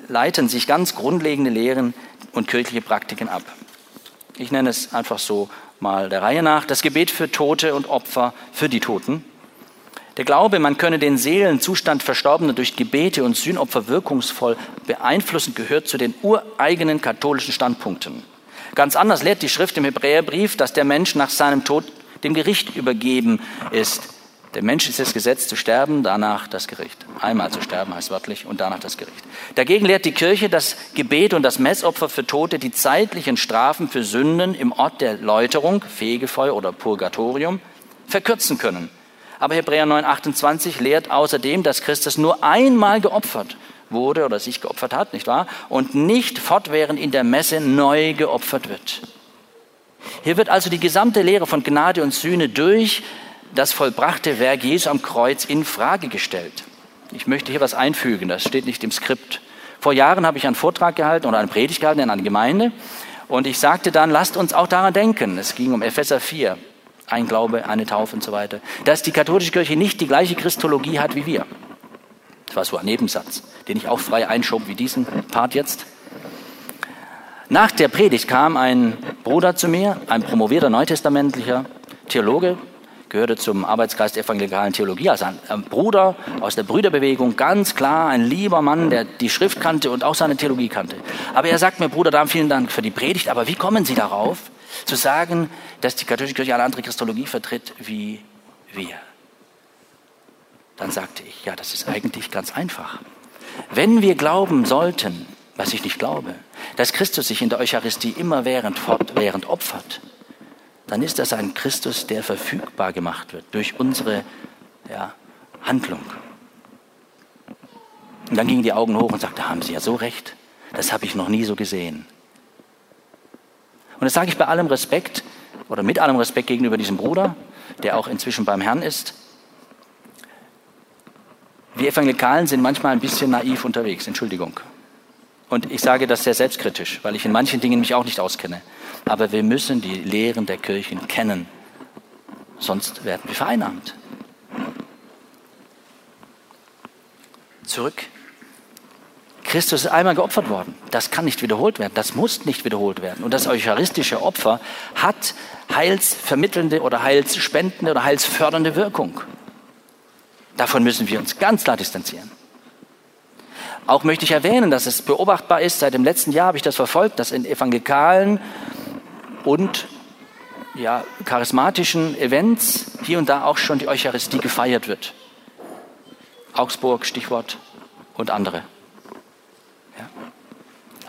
leiten sich ganz grundlegende Lehren und kirchliche Praktiken ab. Ich nenne es einfach so mal der Reihe nach. Das Gebet für Tote und Opfer für die Toten der Glaube, man könne den Seelenzustand Verstorbener durch Gebete und Sühnopfer wirkungsvoll beeinflussen, gehört zu den ureigenen katholischen Standpunkten. Ganz anders lehrt die Schrift im Hebräerbrief, dass der Mensch nach seinem Tod dem Gericht übergeben ist. Der Mensch ist es gesetzt zu sterben, danach das Gericht. Einmal zu sterben heißt wörtlich und danach das Gericht. Dagegen lehrt die Kirche, dass Gebet und das Messopfer für Tote die zeitlichen Strafen für Sünden im Ort der Läuterung, Fegefeuer oder Purgatorium, verkürzen können. Aber Hebräer 9, 28 lehrt außerdem, dass Christus nur einmal geopfert wurde oder sich geopfert hat, nicht wahr? Und nicht fortwährend in der Messe neu geopfert wird. Hier wird also die gesamte Lehre von Gnade und Sühne durch das vollbrachte Werk Jesu am Kreuz in Frage gestellt. Ich möchte hier was einfügen, das steht nicht im Skript. Vor Jahren habe ich einen Vortrag gehalten oder eine Predigt gehalten in einer Gemeinde und ich sagte dann, lasst uns auch daran denken. Es ging um Epheser 4 ein Glaube, eine Taufe und so weiter, dass die katholische Kirche nicht die gleiche Christologie hat wie wir. Das war so ein Nebensatz, den ich auch frei einschob wie diesen Part jetzt. Nach der Predigt kam ein Bruder zu mir, ein promovierter neutestamentlicher Theologe, gehörte zum Arbeitskreis der evangelikalen Theologie, also ein Bruder aus der Brüderbewegung, ganz klar ein lieber Mann, der die Schrift kannte und auch seine Theologie kannte. Aber er sagt mir, Bruder Dahm, vielen Dank für die Predigt, aber wie kommen Sie darauf, zu sagen, dass die katholische Kirche eine andere Christologie vertritt wie wir. Dann sagte ich, ja, das ist eigentlich ganz einfach. Wenn wir glauben sollten, was ich nicht glaube, dass Christus sich in der Eucharistie immerwährend fortwährend opfert, dann ist das ein Christus, der verfügbar gemacht wird durch unsere ja, Handlung. Und dann gingen die Augen hoch und sagte, haben Sie ja so recht. Das habe ich noch nie so gesehen. Und das sage ich bei allem Respekt oder mit allem Respekt gegenüber diesem Bruder, der auch inzwischen beim Herrn ist. Wir Evangelikalen sind manchmal ein bisschen naiv unterwegs, Entschuldigung. Und ich sage das sehr selbstkritisch, weil ich in manchen Dingen mich auch nicht auskenne. Aber wir müssen die Lehren der Kirchen kennen, sonst werden wir vereinnahmt. Zurück Christus ist einmal geopfert worden. Das kann nicht wiederholt werden. Das muss nicht wiederholt werden. Und das eucharistische Opfer hat heilsvermittelnde oder heilsspendende oder heilsfördernde Wirkung. Davon müssen wir uns ganz klar distanzieren. Auch möchte ich erwähnen, dass es beobachtbar ist, seit dem letzten Jahr habe ich das verfolgt, dass in evangelikalen und ja, charismatischen Events hier und da auch schon die Eucharistie gefeiert wird. Augsburg, Stichwort und andere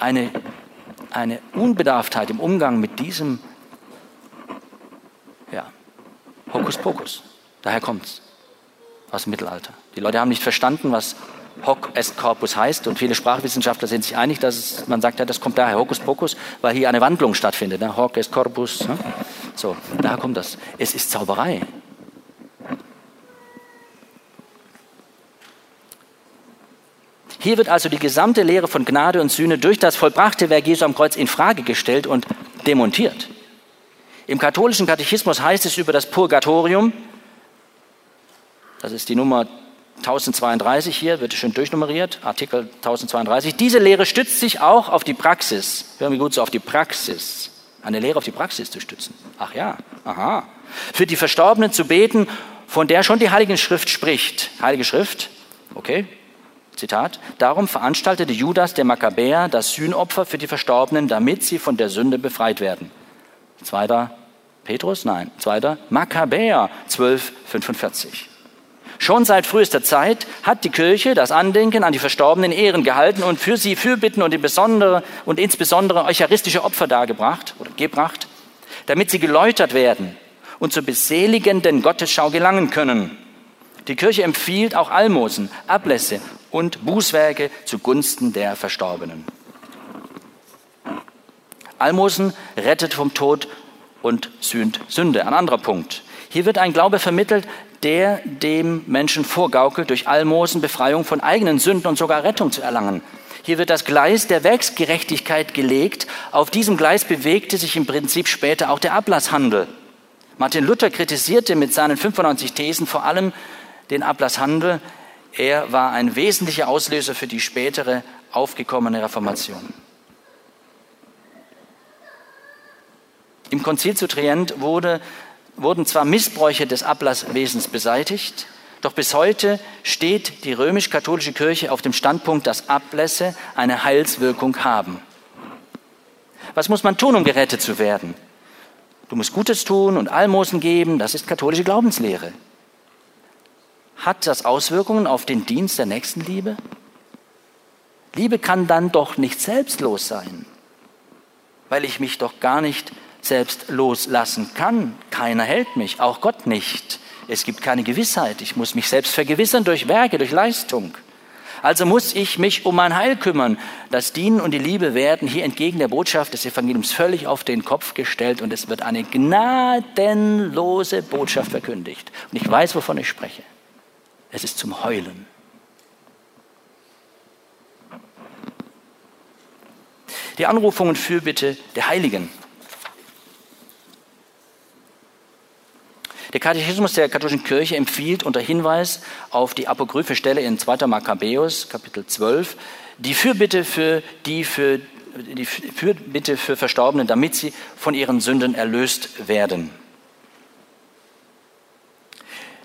eine, eine Unbedarftheit im Umgang mit diesem ja, Hokuspokus. Daher kommt es aus dem Mittelalter. Die Leute haben nicht verstanden, was Hoc est Corpus heißt und viele Sprachwissenschaftler sind sich einig, dass es, man sagt ja, das kommt daher Hokuspokus, weil hier eine Wandlung stattfindet. Ne? Hoc est Corpus. Ne? So, da kommt das. Es ist Zauberei. Hier wird also die gesamte Lehre von Gnade und Sühne durch das vollbrachte Werk Jesu am Kreuz in Frage gestellt und demontiert. Im katholischen Katechismus heißt es über das Purgatorium, das ist die Nummer 1032 hier, wird schön durchnummeriert, Artikel 1032. Diese Lehre stützt sich auch auf die Praxis. Hören wir gut so, auf die Praxis. Eine Lehre auf die Praxis zu stützen. Ach ja, aha. Für die Verstorbenen zu beten, von der schon die Heilige Schrift spricht. Heilige Schrift, okay, Zitat, darum veranstaltete Judas der Makkabäer das Sühnopfer für die Verstorbenen, damit sie von der Sünde befreit werden. Zweiter Petrus, nein, zweiter Makkabäer 1245. Schon seit frühester Zeit hat die Kirche das Andenken an die Verstorbenen Ehren gehalten und für sie Fürbitten und, besondere, und insbesondere eucharistische Opfer dargebracht oder gebracht, damit sie geläutert werden und zur beseligenden Gottesschau gelangen können. Die Kirche empfiehlt auch Almosen, Ablässe und Bußwerke zugunsten der Verstorbenen. Almosen rettet vom Tod und sühnt Sünde. Ein anderer Punkt. Hier wird ein Glaube vermittelt, der dem Menschen vorgaukelt, durch Almosen Befreiung von eigenen Sünden und sogar Rettung zu erlangen. Hier wird das Gleis der Werksgerechtigkeit gelegt. Auf diesem Gleis bewegte sich im Prinzip später auch der Ablasshandel. Martin Luther kritisierte mit seinen 95 Thesen vor allem den Ablasshandel, er war ein wesentlicher Auslöser für die spätere aufgekommene Reformation. Im Konzil zu Trient wurde, wurden zwar Missbräuche des Ablasswesens beseitigt, doch bis heute steht die römisch-katholische Kirche auf dem Standpunkt, dass Ablässe eine Heilswirkung haben. Was muss man tun, um gerettet zu werden? Du musst Gutes tun und Almosen geben, das ist katholische Glaubenslehre. Hat das Auswirkungen auf den Dienst der Nächstenliebe? Liebe kann dann doch nicht selbstlos sein, weil ich mich doch gar nicht selbst loslassen kann. Keiner hält mich, auch Gott nicht. Es gibt keine Gewissheit. Ich muss mich selbst vergewissern durch Werke, durch Leistung. Also muss ich mich um mein Heil kümmern. Das Dienen und die Liebe werden hier entgegen der Botschaft des Evangeliums völlig auf den Kopf gestellt und es wird eine gnadenlose Botschaft verkündigt. Und ich weiß, wovon ich spreche. Es ist zum Heulen. Die Anrufung und Fürbitte der Heiligen. Der Katechismus der katholischen Kirche empfiehlt unter Hinweis auf die apokryphe Stelle in 2. Makkabäus, Kapitel 12, die Fürbitte für die für die Fürbitte für Verstorbene, damit sie von ihren Sünden erlöst werden.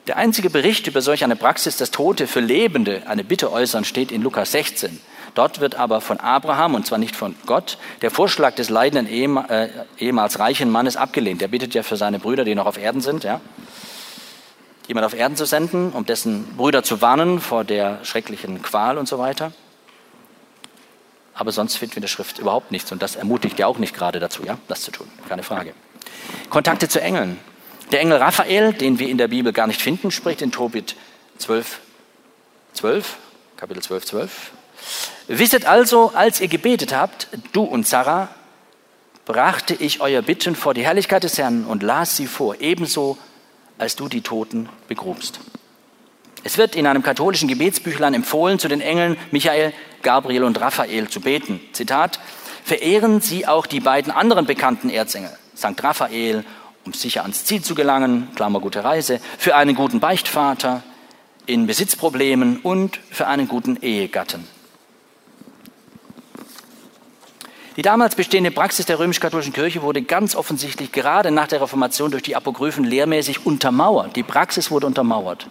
Der einzige Bericht über solch eine Praxis, dass Tote für Lebende eine Bitte äußern, steht in Lukas 16. Dort wird aber von Abraham, und zwar nicht von Gott, der Vorschlag des leidenden äh, ehemals reichen Mannes abgelehnt. Der bittet ja für seine Brüder, die noch auf Erden sind, ja, jemand auf Erden zu senden, um dessen Brüder zu warnen vor der schrecklichen Qual und so weiter. Aber sonst finden wir in der Schrift überhaupt nichts und das ermutigt ja auch nicht gerade dazu, ja, das zu tun. Keine Frage. Kontakte zu Engeln. Der Engel Raphael, den wir in der Bibel gar nicht finden, spricht in Tobit 12, 12, Kapitel 12, 12. Wisset also, als ihr gebetet habt, du und Sarah, brachte ich euer Bitten vor die Herrlichkeit des Herrn und las sie vor, ebenso als du die Toten begrubst. Es wird in einem katholischen Gebetsbüchlein empfohlen, zu den Engeln Michael, Gabriel und Raphael zu beten. Zitat, verehren Sie auch die beiden anderen bekannten Erzengel, St. Raphael um sicher ans Ziel zu gelangen, Klammer gute Reise, für einen guten Beichtvater, in Besitzproblemen und für einen guten Ehegatten. Die damals bestehende Praxis der römisch-katholischen Kirche wurde ganz offensichtlich gerade nach der Reformation durch die Apokryphen lehrmäßig untermauert. Die Praxis wurde untermauert.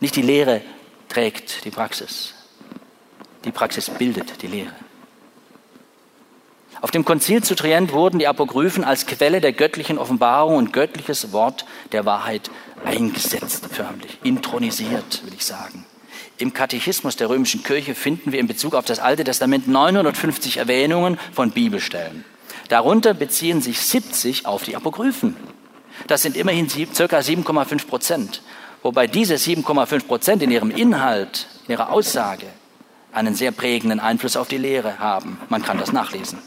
Nicht die Lehre trägt die Praxis. Die Praxis bildet die Lehre. Auf dem Konzil zu Trient wurden die Apokryphen als Quelle der göttlichen Offenbarung und göttliches Wort der Wahrheit eingesetzt, förmlich, intronisiert, will ich sagen. Im Katechismus der römischen Kirche finden wir in Bezug auf das Alte Testament 950 Erwähnungen von Bibelstellen. Darunter beziehen sich 70 auf die Apokryphen. Das sind immerhin circa 7,5 Prozent. Wobei diese 7,5 Prozent in ihrem Inhalt, in ihrer Aussage einen sehr prägenden Einfluss auf die Lehre haben. Man kann das nachlesen.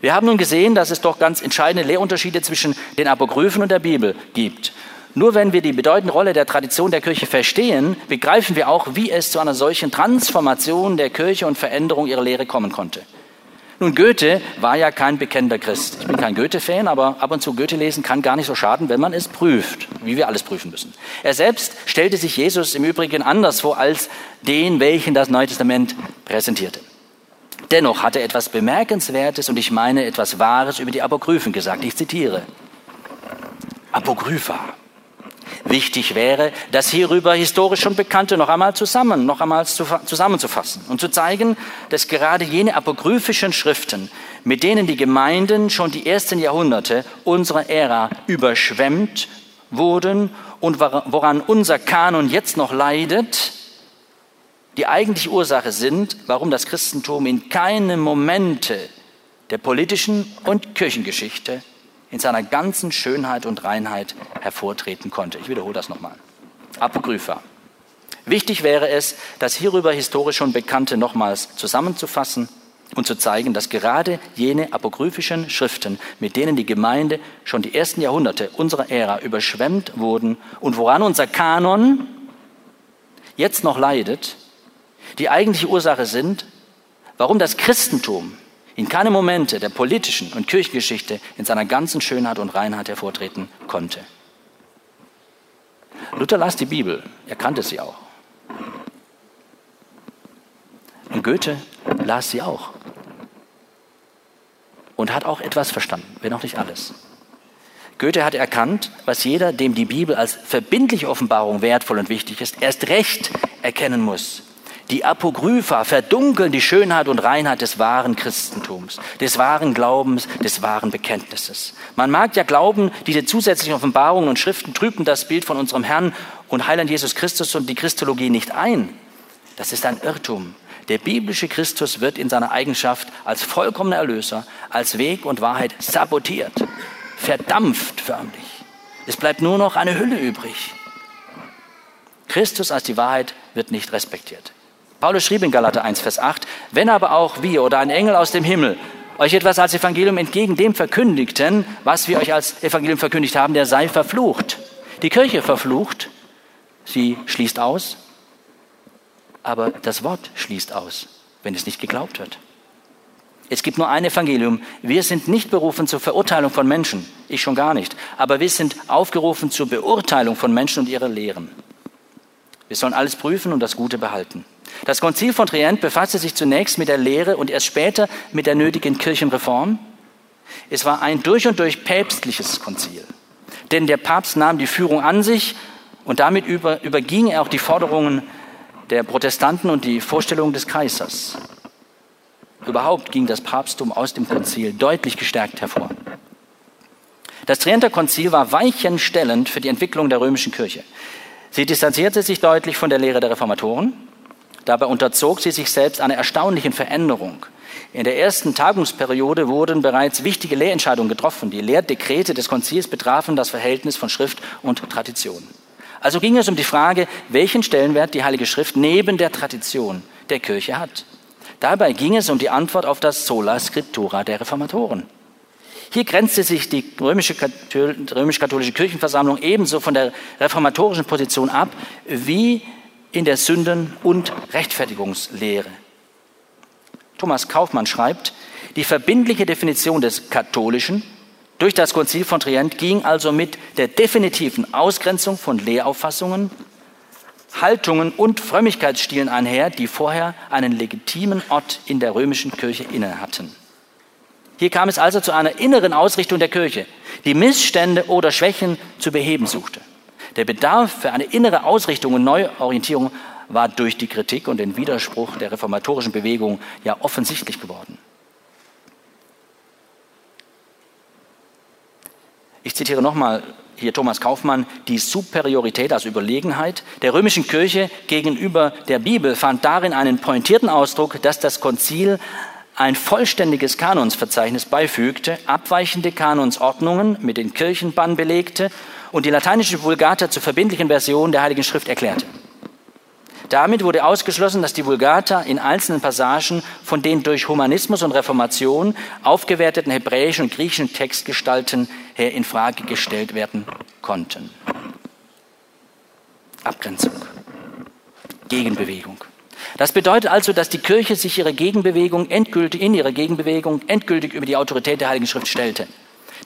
Wir haben nun gesehen, dass es doch ganz entscheidende Lehrunterschiede zwischen den Apokryphen und der Bibel gibt. Nur wenn wir die bedeutende Rolle der Tradition der Kirche verstehen, begreifen wir auch, wie es zu einer solchen Transformation der Kirche und Veränderung ihrer Lehre kommen konnte. Nun, Goethe war ja kein bekennender Christ. Ich bin kein Goethe-Fan, aber ab und zu Goethe lesen kann gar nicht so schaden, wenn man es prüft, wie wir alles prüfen müssen. Er selbst stellte sich Jesus im Übrigen anders vor als den, welchen das Neue Testament präsentierte. Dennoch hat er etwas Bemerkenswertes und ich meine etwas Wahres über die Apokryphen gesagt. Ich zitiere. Apokrypha. Wichtig wäre, das hierüber historisch schon Bekannte noch einmal zusammen, noch einmal zusammenzufassen und zu zeigen, dass gerade jene apokryphischen Schriften, mit denen die Gemeinden schon die ersten Jahrhunderte unserer Ära überschwemmt wurden und woran unser Kanon jetzt noch leidet, die eigentliche Ursache sind, warum das Christentum in keinem Momente der politischen und Kirchengeschichte in seiner ganzen Schönheit und Reinheit hervortreten konnte. Ich wiederhole das nochmal. Apokrypha. Wichtig wäre es, das hierüber historisch schon Bekannte nochmals zusammenzufassen und zu zeigen, dass gerade jene apokryphischen Schriften, mit denen die Gemeinde schon die ersten Jahrhunderte unserer Ära überschwemmt wurden und woran unser Kanon jetzt noch leidet, die eigentliche Ursache sind, warum das Christentum in keinem Momente der politischen und Kirchengeschichte in seiner ganzen Schönheit und Reinheit hervortreten konnte. Luther las die Bibel, er kannte sie auch. Und Goethe las sie auch. Und hat auch etwas verstanden, wenn auch nicht alles. Goethe hat erkannt, was jeder, dem die Bibel als verbindliche Offenbarung wertvoll und wichtig ist, erst recht erkennen muss. Die Apokrypha verdunkeln die Schönheit und Reinheit des wahren Christentums, des wahren Glaubens, des wahren Bekenntnisses. Man mag ja glauben, diese zusätzlichen Offenbarungen und Schriften trüben das Bild von unserem Herrn und Heiland Jesus Christus und die Christologie nicht ein. Das ist ein Irrtum. Der biblische Christus wird in seiner Eigenschaft als vollkommener Erlöser, als Weg und Wahrheit sabotiert, verdampft förmlich. Es bleibt nur noch eine Hülle übrig. Christus als die Wahrheit wird nicht respektiert. Paulus schrieb in Galater 1, Vers 8, wenn aber auch wir oder ein Engel aus dem Himmel euch etwas als Evangelium entgegen dem verkündigten, was wir euch als Evangelium verkündigt haben, der sei verflucht. Die Kirche verflucht, sie schließt aus, aber das Wort schließt aus, wenn es nicht geglaubt wird. Es gibt nur ein Evangelium. Wir sind nicht berufen zur Verurteilung von Menschen, ich schon gar nicht, aber wir sind aufgerufen zur Beurteilung von Menschen und ihrer Lehren. Wir sollen alles prüfen und das Gute behalten. Das Konzil von Trient befasste sich zunächst mit der Lehre und erst später mit der nötigen Kirchenreform. Es war ein durch und durch päpstliches Konzil, denn der Papst nahm die Führung an sich und damit über, überging er auch die Forderungen der Protestanten und die Vorstellungen des Kaisers. Überhaupt ging das Papsttum aus dem Konzil deutlich gestärkt hervor. Das Trienter Konzil war weichenstellend für die Entwicklung der römischen Kirche. Sie distanzierte sich deutlich von der Lehre der Reformatoren Dabei unterzog sie sich selbst einer erstaunlichen Veränderung. In der ersten Tagungsperiode wurden bereits wichtige Lehrentscheidungen getroffen. Die Lehrdekrete des Konzils betrafen das Verhältnis von Schrift und Tradition. Also ging es um die Frage, welchen Stellenwert die Heilige Schrift neben der Tradition der Kirche hat. Dabei ging es um die Antwort auf das Sola Scriptura der Reformatoren. Hier grenzte sich die römisch-katholische Kirchenversammlung ebenso von der reformatorischen Position ab wie in der Sünden- und Rechtfertigungslehre. Thomas Kaufmann schreibt, die verbindliche Definition des Katholischen durch das Konzil von Trient ging also mit der definitiven Ausgrenzung von Lehrauffassungen, Haltungen und Frömmigkeitsstilen einher, die vorher einen legitimen Ort in der römischen Kirche inne hatten. Hier kam es also zu einer inneren Ausrichtung der Kirche, die Missstände oder Schwächen zu beheben suchte. Der Bedarf für eine innere Ausrichtung und Neuorientierung war durch die Kritik und den Widerspruch der reformatorischen Bewegung ja offensichtlich geworden. Ich zitiere nochmal hier Thomas Kaufmann, die Superiorität, also Überlegenheit der römischen Kirche gegenüber der Bibel fand darin einen pointierten Ausdruck, dass das Konzil ein vollständiges Kanonsverzeichnis beifügte, abweichende Kanonsordnungen mit den Kirchenbann belegte und die lateinische Vulgata zur verbindlichen Version der Heiligen Schrift erklärte. Damit wurde ausgeschlossen, dass die Vulgata in einzelnen Passagen von den durch Humanismus und Reformation aufgewerteten hebräischen und griechischen Textgestalten her in Frage gestellt werden konnten. Abgrenzung. Gegenbewegung. Das bedeutet also, dass die Kirche sich ihre Gegenbewegung endgültig, in ihrer Gegenbewegung endgültig über die Autorität der Heiligen Schrift stellte.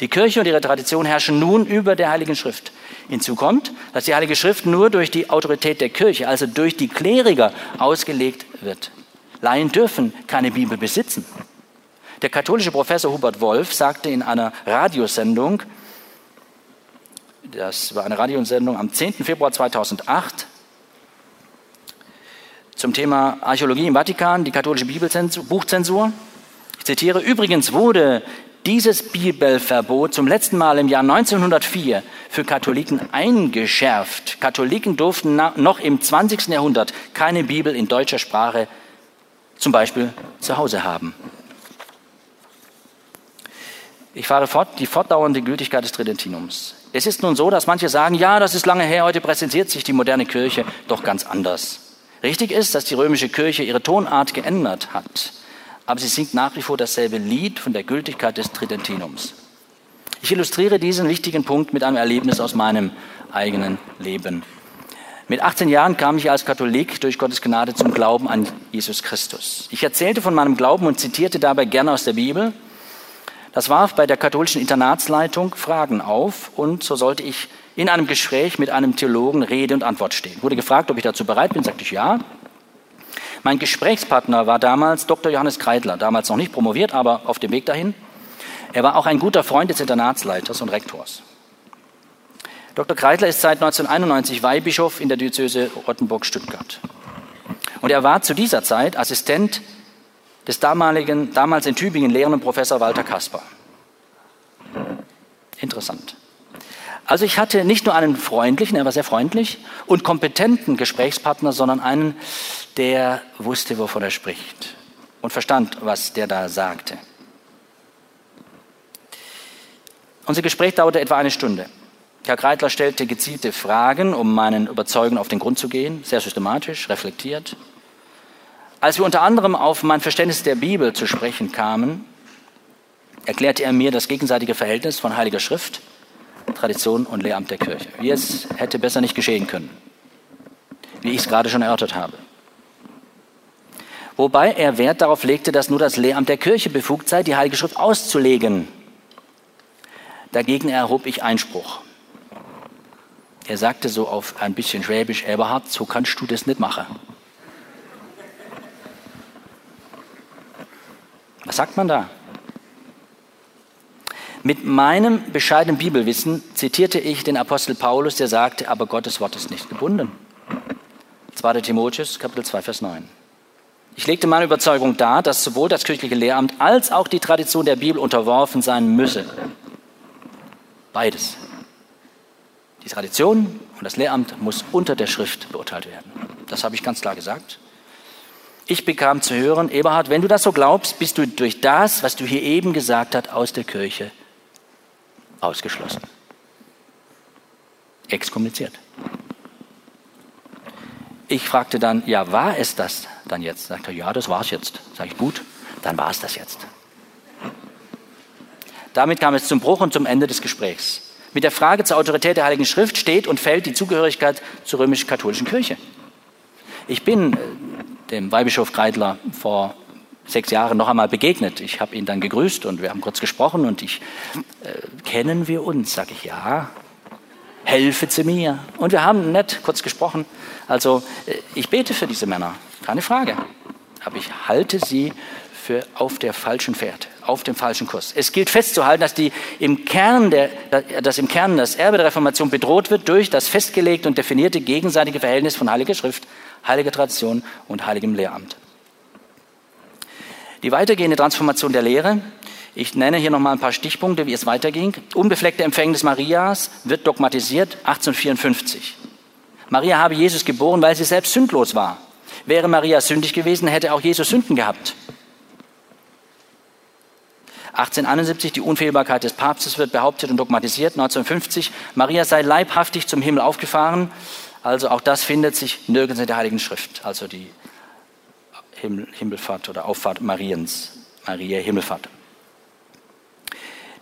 Die Kirche und ihre Tradition herrschen nun über der Heiligen Schrift. Hinzu kommt, dass die Heilige Schrift nur durch die Autorität der Kirche, also durch die Kleriker, ausgelegt wird. Laien dürfen keine Bibel besitzen. Der katholische Professor Hubert Wolf sagte in einer Radiosendung, das war eine Radiosendung am 10. Februar 2008, zum Thema Archäologie im Vatikan, die katholische Bibelbuchzensur. Ich zitiere, übrigens wurde dieses Bibelverbot zum letzten Mal im Jahr 1904 für Katholiken eingeschärft. Katholiken durften noch im 20. Jahrhundert keine Bibel in deutscher Sprache zum Beispiel zu Hause haben. Ich fahre fort, die fortdauernde Gültigkeit des Tridentinums. Es ist nun so, dass manche sagen, ja, das ist lange her, heute präsentiert sich die moderne Kirche doch ganz anders. Richtig ist, dass die römische Kirche ihre Tonart geändert hat, aber sie singt nach wie vor dasselbe Lied von der Gültigkeit des Tridentinums. Ich illustriere diesen wichtigen Punkt mit einem Erlebnis aus meinem eigenen Leben. Mit 18 Jahren kam ich als Katholik durch Gottes Gnade zum Glauben an Jesus Christus. Ich erzählte von meinem Glauben und zitierte dabei gerne aus der Bibel. Das warf bei der katholischen Internatsleitung Fragen auf und so sollte ich in einem Gespräch mit einem Theologen Rede und Antwort stehen. Wurde gefragt, ob ich dazu bereit bin, sagte ich ja. Mein Gesprächspartner war damals Dr. Johannes Kreidler, damals noch nicht promoviert, aber auf dem Weg dahin. Er war auch ein guter Freund des Internatsleiters und Rektors. Dr. Kreidler ist seit 1991 Weihbischof in der Diözese Rottenburg-Stuttgart. Und er war zu dieser Zeit Assistent des damaligen, damals in Tübingen lehrenden Professor Walter Kasper. Interessant. Also ich hatte nicht nur einen freundlichen, er war sehr freundlich und kompetenten Gesprächspartner, sondern einen, der wusste, wovon er spricht und verstand, was der da sagte. Unser Gespräch dauerte etwa eine Stunde. Herr Kreitler stellte gezielte Fragen, um meinen Überzeugungen auf den Grund zu gehen, sehr systematisch, reflektiert. Als wir unter anderem auf mein Verständnis der Bibel zu sprechen kamen, erklärte er mir das gegenseitige Verhältnis von Heiliger Schrift Tradition und Lehramt der Kirche. Wie es hätte besser nicht geschehen können, wie ich es gerade schon erörtert habe. Wobei er Wert darauf legte, dass nur das Lehramt der Kirche befugt sei, die Heilige Schrift auszulegen. Dagegen erhob ich Einspruch. Er sagte so auf ein bisschen Schwäbisch, Eberhard, so kannst du das nicht machen. Was sagt man da? Mit meinem bescheidenen Bibelwissen zitierte ich den Apostel Paulus, der sagte, aber Gottes Wort ist nicht gebunden. 2. Timotheus, Kapitel 2, Vers 9. Ich legte meine Überzeugung dar, dass sowohl das kirchliche Lehramt als auch die Tradition der Bibel unterworfen sein müsse. Beides. Die Tradition und das Lehramt muss unter der Schrift beurteilt werden. Das habe ich ganz klar gesagt. Ich bekam zu hören, Eberhard, wenn du das so glaubst, bist du durch das, was du hier eben gesagt hast, aus der Kirche ausgeschlossen. Exkommuniziert. Ich fragte dann, ja, war es das dann jetzt? Sagte er, ja, das war es jetzt. Sag ich, gut, dann war es das jetzt. Damit kam es zum Bruch und zum Ende des Gesprächs. Mit der Frage zur Autorität der Heiligen Schrift steht und fällt die Zugehörigkeit zur römisch-katholischen Kirche. Ich bin äh, dem Weihbischof Kreidler vor sechs Jahren noch einmal begegnet. Ich habe ihn dann gegrüßt und wir haben kurz gesprochen und ich, äh, kennen wir uns? Sag ich, ja. Helfe zu mir. Und wir haben nett kurz gesprochen. Also äh, ich bete für diese Männer, keine Frage. Aber ich halte sie für auf der falschen Pferd, auf dem falschen Kurs. Es gilt festzuhalten, dass, die im Kern der, dass im Kern das Erbe der Reformation bedroht wird durch das festgelegte und definierte gegenseitige Verhältnis von Heiliger Schrift, heiliger Tradition und heiligem Lehramt. Die weitergehende Transformation der Lehre, ich nenne hier nochmal ein paar Stichpunkte, wie es weiterging. Unbefleckte Empfängnis Marias wird dogmatisiert 1854. Maria habe Jesus geboren, weil sie selbst sündlos war. Wäre Maria sündig gewesen, hätte auch Jesus Sünden gehabt. 1871 die Unfehlbarkeit des Papstes wird behauptet und dogmatisiert. 1950 Maria sei leibhaftig zum Himmel aufgefahren. Also auch das findet sich nirgends in der Heiligen Schrift, also die Himmelfahrt oder Auffahrt Mariens, Maria Himmelfahrt.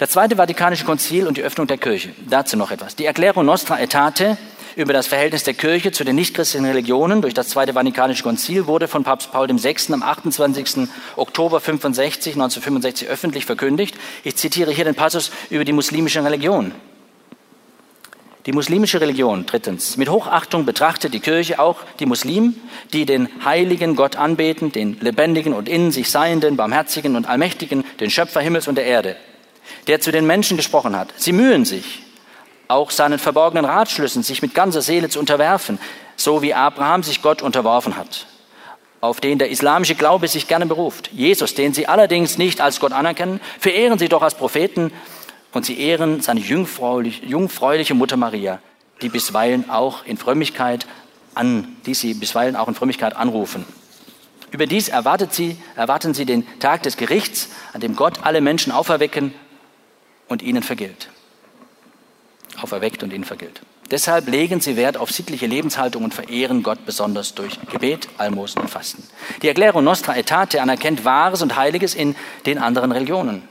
Das Zweite Vatikanische Konzil und die Öffnung der Kirche. Dazu noch etwas. Die Erklärung Nostra Aetate über das Verhältnis der Kirche zu den nichtchristlichen Religionen durch das Zweite Vatikanische Konzil wurde von Papst Paul VI. am 28. Oktober 65, 1965 öffentlich verkündigt. Ich zitiere hier den Passus über die muslimische Religion. Die muslimische Religion, drittens, mit Hochachtung betrachtet die Kirche auch die Muslimen, die den heiligen Gott anbeten, den lebendigen und in sich seienden, barmherzigen und allmächtigen, den Schöpfer Himmels und der Erde, der zu den Menschen gesprochen hat. Sie mühen sich, auch seinen verborgenen Ratschlüssen sich mit ganzer Seele zu unterwerfen, so wie Abraham sich Gott unterworfen hat, auf den der islamische Glaube sich gerne beruft. Jesus, den sie allerdings nicht als Gott anerkennen, verehren sie doch als Propheten und sie ehren seine jungfräuliche, Mutter Maria, die bisweilen auch in Frömmigkeit an, die sie bisweilen auch in Frömmigkeit anrufen. Überdies erwartet sie, erwarten sie den Tag des Gerichts, an dem Gott alle Menschen auferwecken und ihnen vergilt. Auferweckt und ihnen vergilt. Deshalb legen sie Wert auf sittliche Lebenshaltung und verehren Gott besonders durch Gebet, Almosen und Fasten. Die Erklärung Nostra Aetate anerkennt Wahres und Heiliges in den anderen Religionen.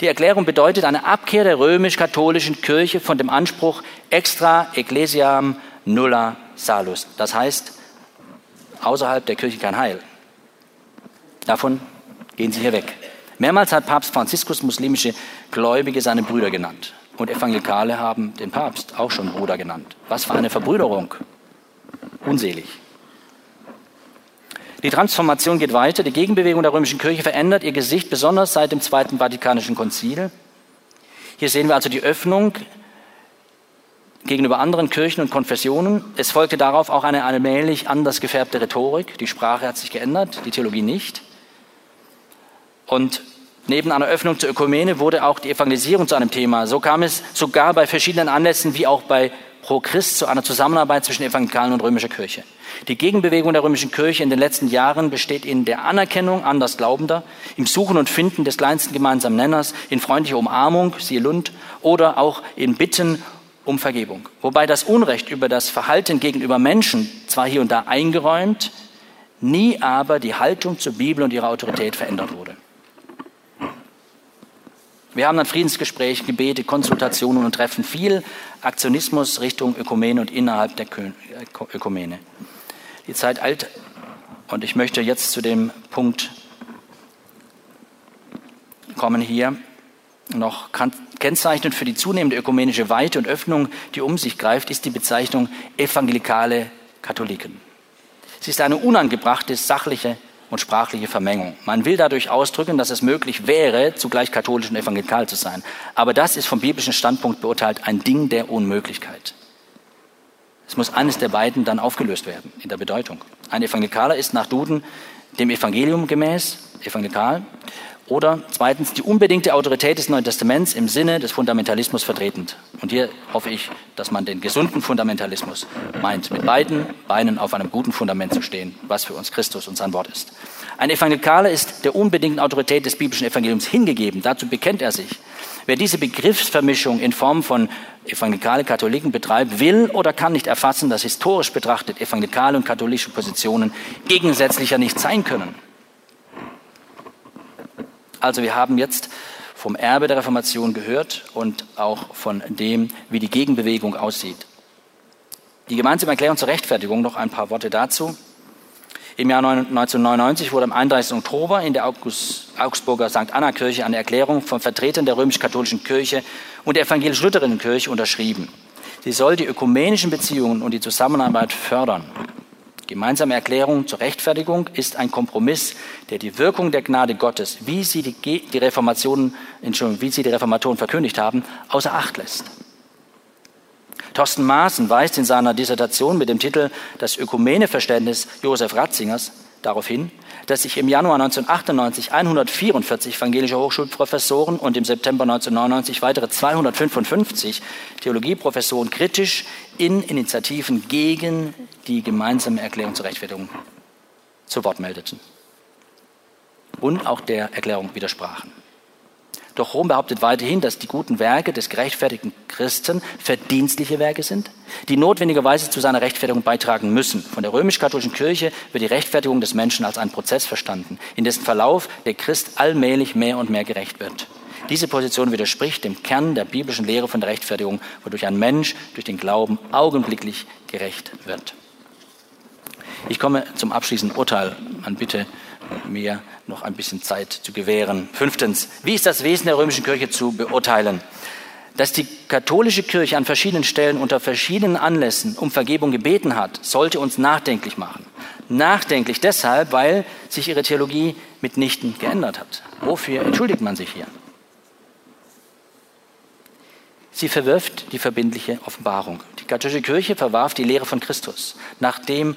Die Erklärung bedeutet eine Abkehr der römisch-katholischen Kirche von dem Anspruch extra ecclesiam nulla salus. Das heißt, außerhalb der Kirche kein Heil. Davon gehen sie hier weg. Mehrmals hat Papst Franziskus muslimische Gläubige seine Brüder genannt. Und Evangelikale haben den Papst auch schon Bruder genannt. Was für eine Verbrüderung. Unselig. Die Transformation geht weiter. Die Gegenbewegung der römischen Kirche verändert ihr Gesicht, besonders seit dem Zweiten Vatikanischen Konzil. Hier sehen wir also die Öffnung gegenüber anderen Kirchen und Konfessionen. Es folgte darauf auch eine allmählich anders gefärbte Rhetorik. Die Sprache hat sich geändert, die Theologie nicht. Und neben einer Öffnung zur Ökumene wurde auch die Evangelisierung zu einem Thema. So kam es sogar bei verschiedenen Anlässen wie auch bei Pro Christ zu einer Zusammenarbeit zwischen Evangelikalen und römischer Kirche. Die Gegenbewegung der römischen Kirche in den letzten Jahren besteht in der Anerkennung Andersglaubender, im Suchen und Finden des kleinsten gemeinsamen Nenners, in freundlicher Umarmung, siehe Lund, oder auch in Bitten um Vergebung. Wobei das Unrecht über das Verhalten gegenüber Menschen zwar hier und da eingeräumt, nie aber die Haltung zur Bibel und ihrer Autorität verändert wurde. Wir haben dann Friedensgespräche, Gebete, Konsultationen und treffen viel Aktionismus Richtung Ökumene und innerhalb der Ökumene. Die Zeit eilt und ich möchte jetzt zu dem Punkt kommen hier. Noch kennzeichnend für die zunehmende ökumenische Weite und Öffnung, die um sich greift, ist die Bezeichnung evangelikale Katholiken. Sie ist eine unangebrachte, sachliche und sprachliche Vermengung. Man will dadurch ausdrücken, dass es möglich wäre, zugleich katholisch und evangelikal zu sein. Aber das ist vom biblischen Standpunkt beurteilt ein Ding der Unmöglichkeit. Es muss eines der beiden dann aufgelöst werden in der Bedeutung. Ein Evangelikaler ist nach Duden dem Evangelium gemäß, evangelikal, oder zweitens die unbedingte Autorität des Neuen Testaments im Sinne des Fundamentalismus vertretend. Und hier hoffe ich, dass man den gesunden Fundamentalismus meint, mit beiden Beinen auf einem guten Fundament zu stehen, was für uns Christus und sein Wort ist. Ein Evangelikaler ist der unbedingten Autorität des biblischen Evangeliums hingegeben. Dazu bekennt er sich. Wer diese Begriffsvermischung in Form von evangelikale Katholiken betreibt, will oder kann nicht erfassen, dass historisch betrachtet evangelikale und katholische Positionen gegensätzlicher nicht sein können. Also wir haben jetzt vom Erbe der Reformation gehört und auch von dem, wie die Gegenbewegung aussieht. Die gemeinsame Erklärung zur Rechtfertigung, noch ein paar Worte dazu. Im Jahr 1999 wurde am 31. Oktober in der Augsburger St. Anna Kirche eine Erklärung von Vertretern der römisch-katholischen Kirche und der evangelisch-lutherischen Kirche unterschrieben. Sie soll die ökumenischen Beziehungen und die Zusammenarbeit fördern. Gemeinsame Erklärung zur Rechtfertigung ist ein Kompromiss, der die Wirkung der Gnade Gottes, wie sie die, die Reformationen, Entschuldigung, wie sie die Reformatoren verkündigt haben, außer Acht lässt. Thorsten Maaßen weist in seiner Dissertation mit dem Titel Das Ökumeneverständnis Josef Ratzingers darauf hin, dass sich im Januar 1998 144 evangelische Hochschulprofessoren und im September 1999 weitere 255 Theologieprofessoren kritisch in Initiativen gegen die gemeinsame Erklärung zur Rechtfertigung zu Wort meldeten und auch der Erklärung widersprachen. Doch Rom behauptet weiterhin, dass die guten Werke des gerechtfertigten Christen verdienstliche Werke sind, die notwendigerweise zu seiner Rechtfertigung beitragen müssen. Von der römisch-katholischen Kirche wird die Rechtfertigung des Menschen als ein Prozess verstanden, in dessen Verlauf der Christ allmählich mehr und mehr gerecht wird. Diese Position widerspricht dem Kern der biblischen Lehre von der Rechtfertigung, wodurch ein Mensch durch den Glauben augenblicklich gerecht wird. Ich komme zum abschließenden Urteil. Man bitte mir noch ein bisschen Zeit zu gewähren. Fünftens, wie ist das Wesen der römischen Kirche zu beurteilen? Dass die katholische Kirche an verschiedenen Stellen unter verschiedenen Anlässen um Vergebung gebeten hat, sollte uns nachdenklich machen. Nachdenklich deshalb, weil sich ihre Theologie mitnichten geändert hat. Wofür entschuldigt man sich hier? Sie verwirft die verbindliche Offenbarung. Die katholische Kirche verwarf die Lehre von Christus. Nachdem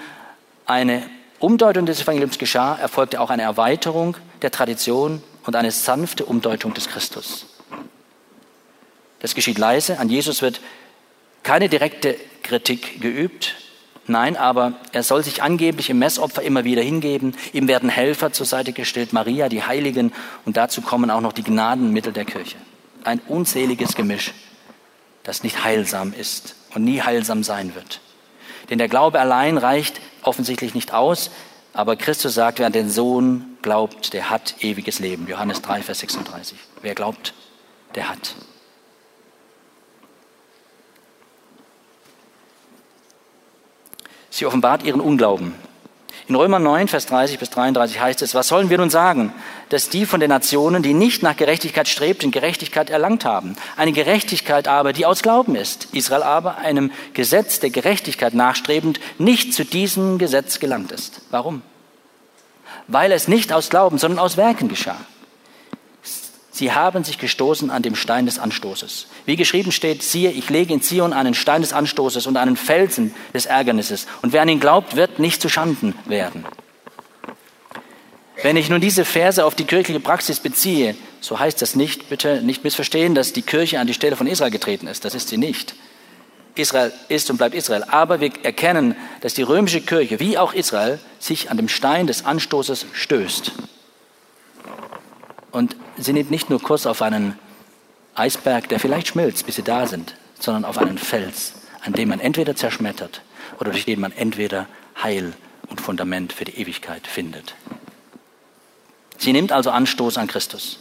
eine Umdeutung des Evangeliums geschah, erfolgte auch eine Erweiterung der Tradition und eine sanfte Umdeutung des Christus. Das geschieht leise. An Jesus wird keine direkte Kritik geübt. Nein, aber er soll sich angeblich im Messopfer immer wieder hingeben. Ihm werden Helfer zur Seite gestellt, Maria, die Heiligen, und dazu kommen auch noch die Gnadenmittel der Kirche. Ein unzähliges Gemisch, das nicht heilsam ist und nie heilsam sein wird. Denn der Glaube allein reicht offensichtlich nicht aus, aber Christus sagt, wer an den Sohn glaubt, der hat ewiges Leben. Johannes 3, Vers 36. Wer glaubt, der hat. Sie offenbart ihren Unglauben. In Römer 9, Vers 30 bis 33 heißt es, was sollen wir nun sagen? Dass die von den Nationen, die nicht nach Gerechtigkeit strebten, Gerechtigkeit erlangt haben. Eine Gerechtigkeit aber, die aus Glauben ist. Israel aber einem Gesetz der Gerechtigkeit nachstrebend nicht zu diesem Gesetz gelangt ist. Warum? Weil es nicht aus Glauben, sondern aus Werken geschah. Sie haben sich gestoßen an dem Stein des Anstoßes. Wie geschrieben steht, siehe, ich lege in Zion einen Stein des Anstoßes und einen Felsen des Ärgernisses. Und wer an ihn glaubt, wird nicht zu Schanden werden. Wenn ich nun diese Verse auf die kirchliche Praxis beziehe, so heißt das nicht, bitte nicht missverstehen, dass die Kirche an die Stelle von Israel getreten ist. Das ist sie nicht. Israel ist und bleibt Israel. Aber wir erkennen, dass die römische Kirche, wie auch Israel, sich an dem Stein des Anstoßes stößt. Und sie nimmt nicht nur Kurs auf einen Eisberg, der vielleicht schmilzt, bis sie da sind, sondern auf einen Fels, an dem man entweder zerschmettert oder durch den man entweder Heil und Fundament für die Ewigkeit findet. Sie nimmt also Anstoß an Christus.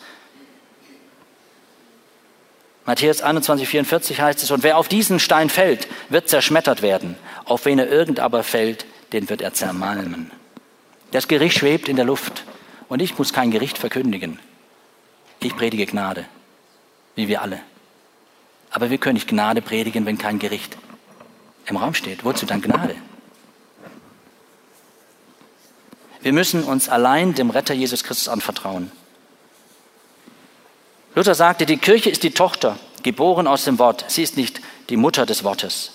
Matthäus 21, 44 heißt es, und wer auf diesen Stein fällt, wird zerschmettert werden. Auf wen er irgend aber fällt, den wird er zermalmen. Das Gericht schwebt in der Luft und ich muss kein Gericht verkündigen. Ich predige Gnade, wie wir alle. Aber wir können nicht Gnade predigen, wenn kein Gericht im Raum steht. Wozu dann Gnade? Wir müssen uns allein dem Retter Jesus Christus anvertrauen. Luther sagte, die Kirche ist die Tochter, geboren aus dem Wort. Sie ist nicht die Mutter des Wortes.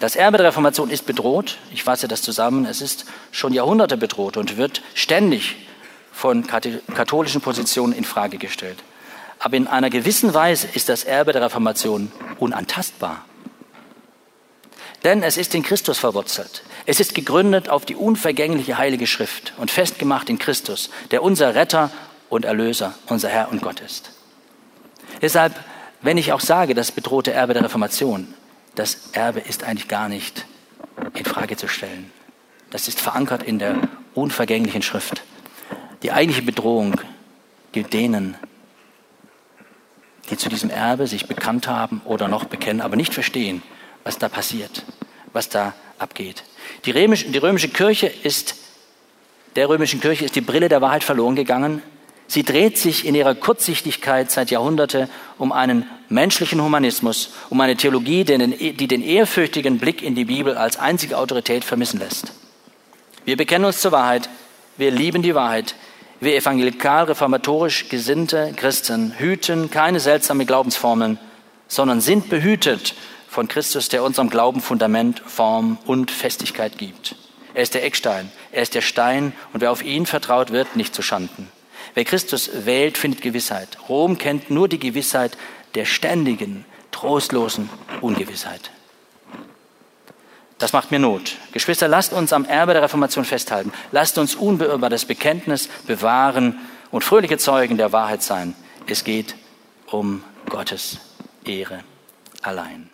Das Erbe der Reformation ist bedroht. Ich fasse das zusammen. Es ist schon Jahrhunderte bedroht und wird ständig von katholischen Positionen in Frage gestellt. Aber in einer gewissen Weise ist das Erbe der Reformation unantastbar. Denn es ist in Christus verwurzelt. Es ist gegründet auf die unvergängliche Heilige Schrift und festgemacht in Christus, der unser Retter und Erlöser, unser Herr und Gott ist. Deshalb, wenn ich auch sage, das bedrohte Erbe der Reformation, das Erbe ist eigentlich gar nicht in Frage zu stellen. Das ist verankert in der unvergänglichen Schrift. Die eigentliche Bedrohung gilt denen, die zu diesem Erbe sich bekannt haben oder noch bekennen, aber nicht verstehen, was da passiert, was da abgeht. Die römische, die römische Kirche ist, der römischen Kirche ist die Brille der Wahrheit verloren gegangen. Sie dreht sich in ihrer Kurzsichtigkeit seit Jahrhunderte um einen menschlichen Humanismus, um eine Theologie, die den ehrfürchtigen Blick in die Bibel als einzige Autorität vermissen lässt. Wir bekennen uns zur Wahrheit, wir lieben die Wahrheit, wir evangelikal-reformatorisch gesinnte Christen hüten keine seltsamen Glaubensformeln, sondern sind behütet von Christus, der unserem Glauben Fundament, Form und Festigkeit gibt. Er ist der Eckstein, er ist der Stein und wer auf ihn vertraut, wird nicht zu Schanden. Wer Christus wählt, findet Gewissheit. Rom kennt nur die Gewissheit der ständigen, trostlosen Ungewissheit. Das macht mir Not. Geschwister, lasst uns am Erbe der Reformation festhalten. Lasst uns unbeirrbar das Bekenntnis bewahren und fröhliche Zeugen der Wahrheit sein. Es geht um Gottes Ehre allein.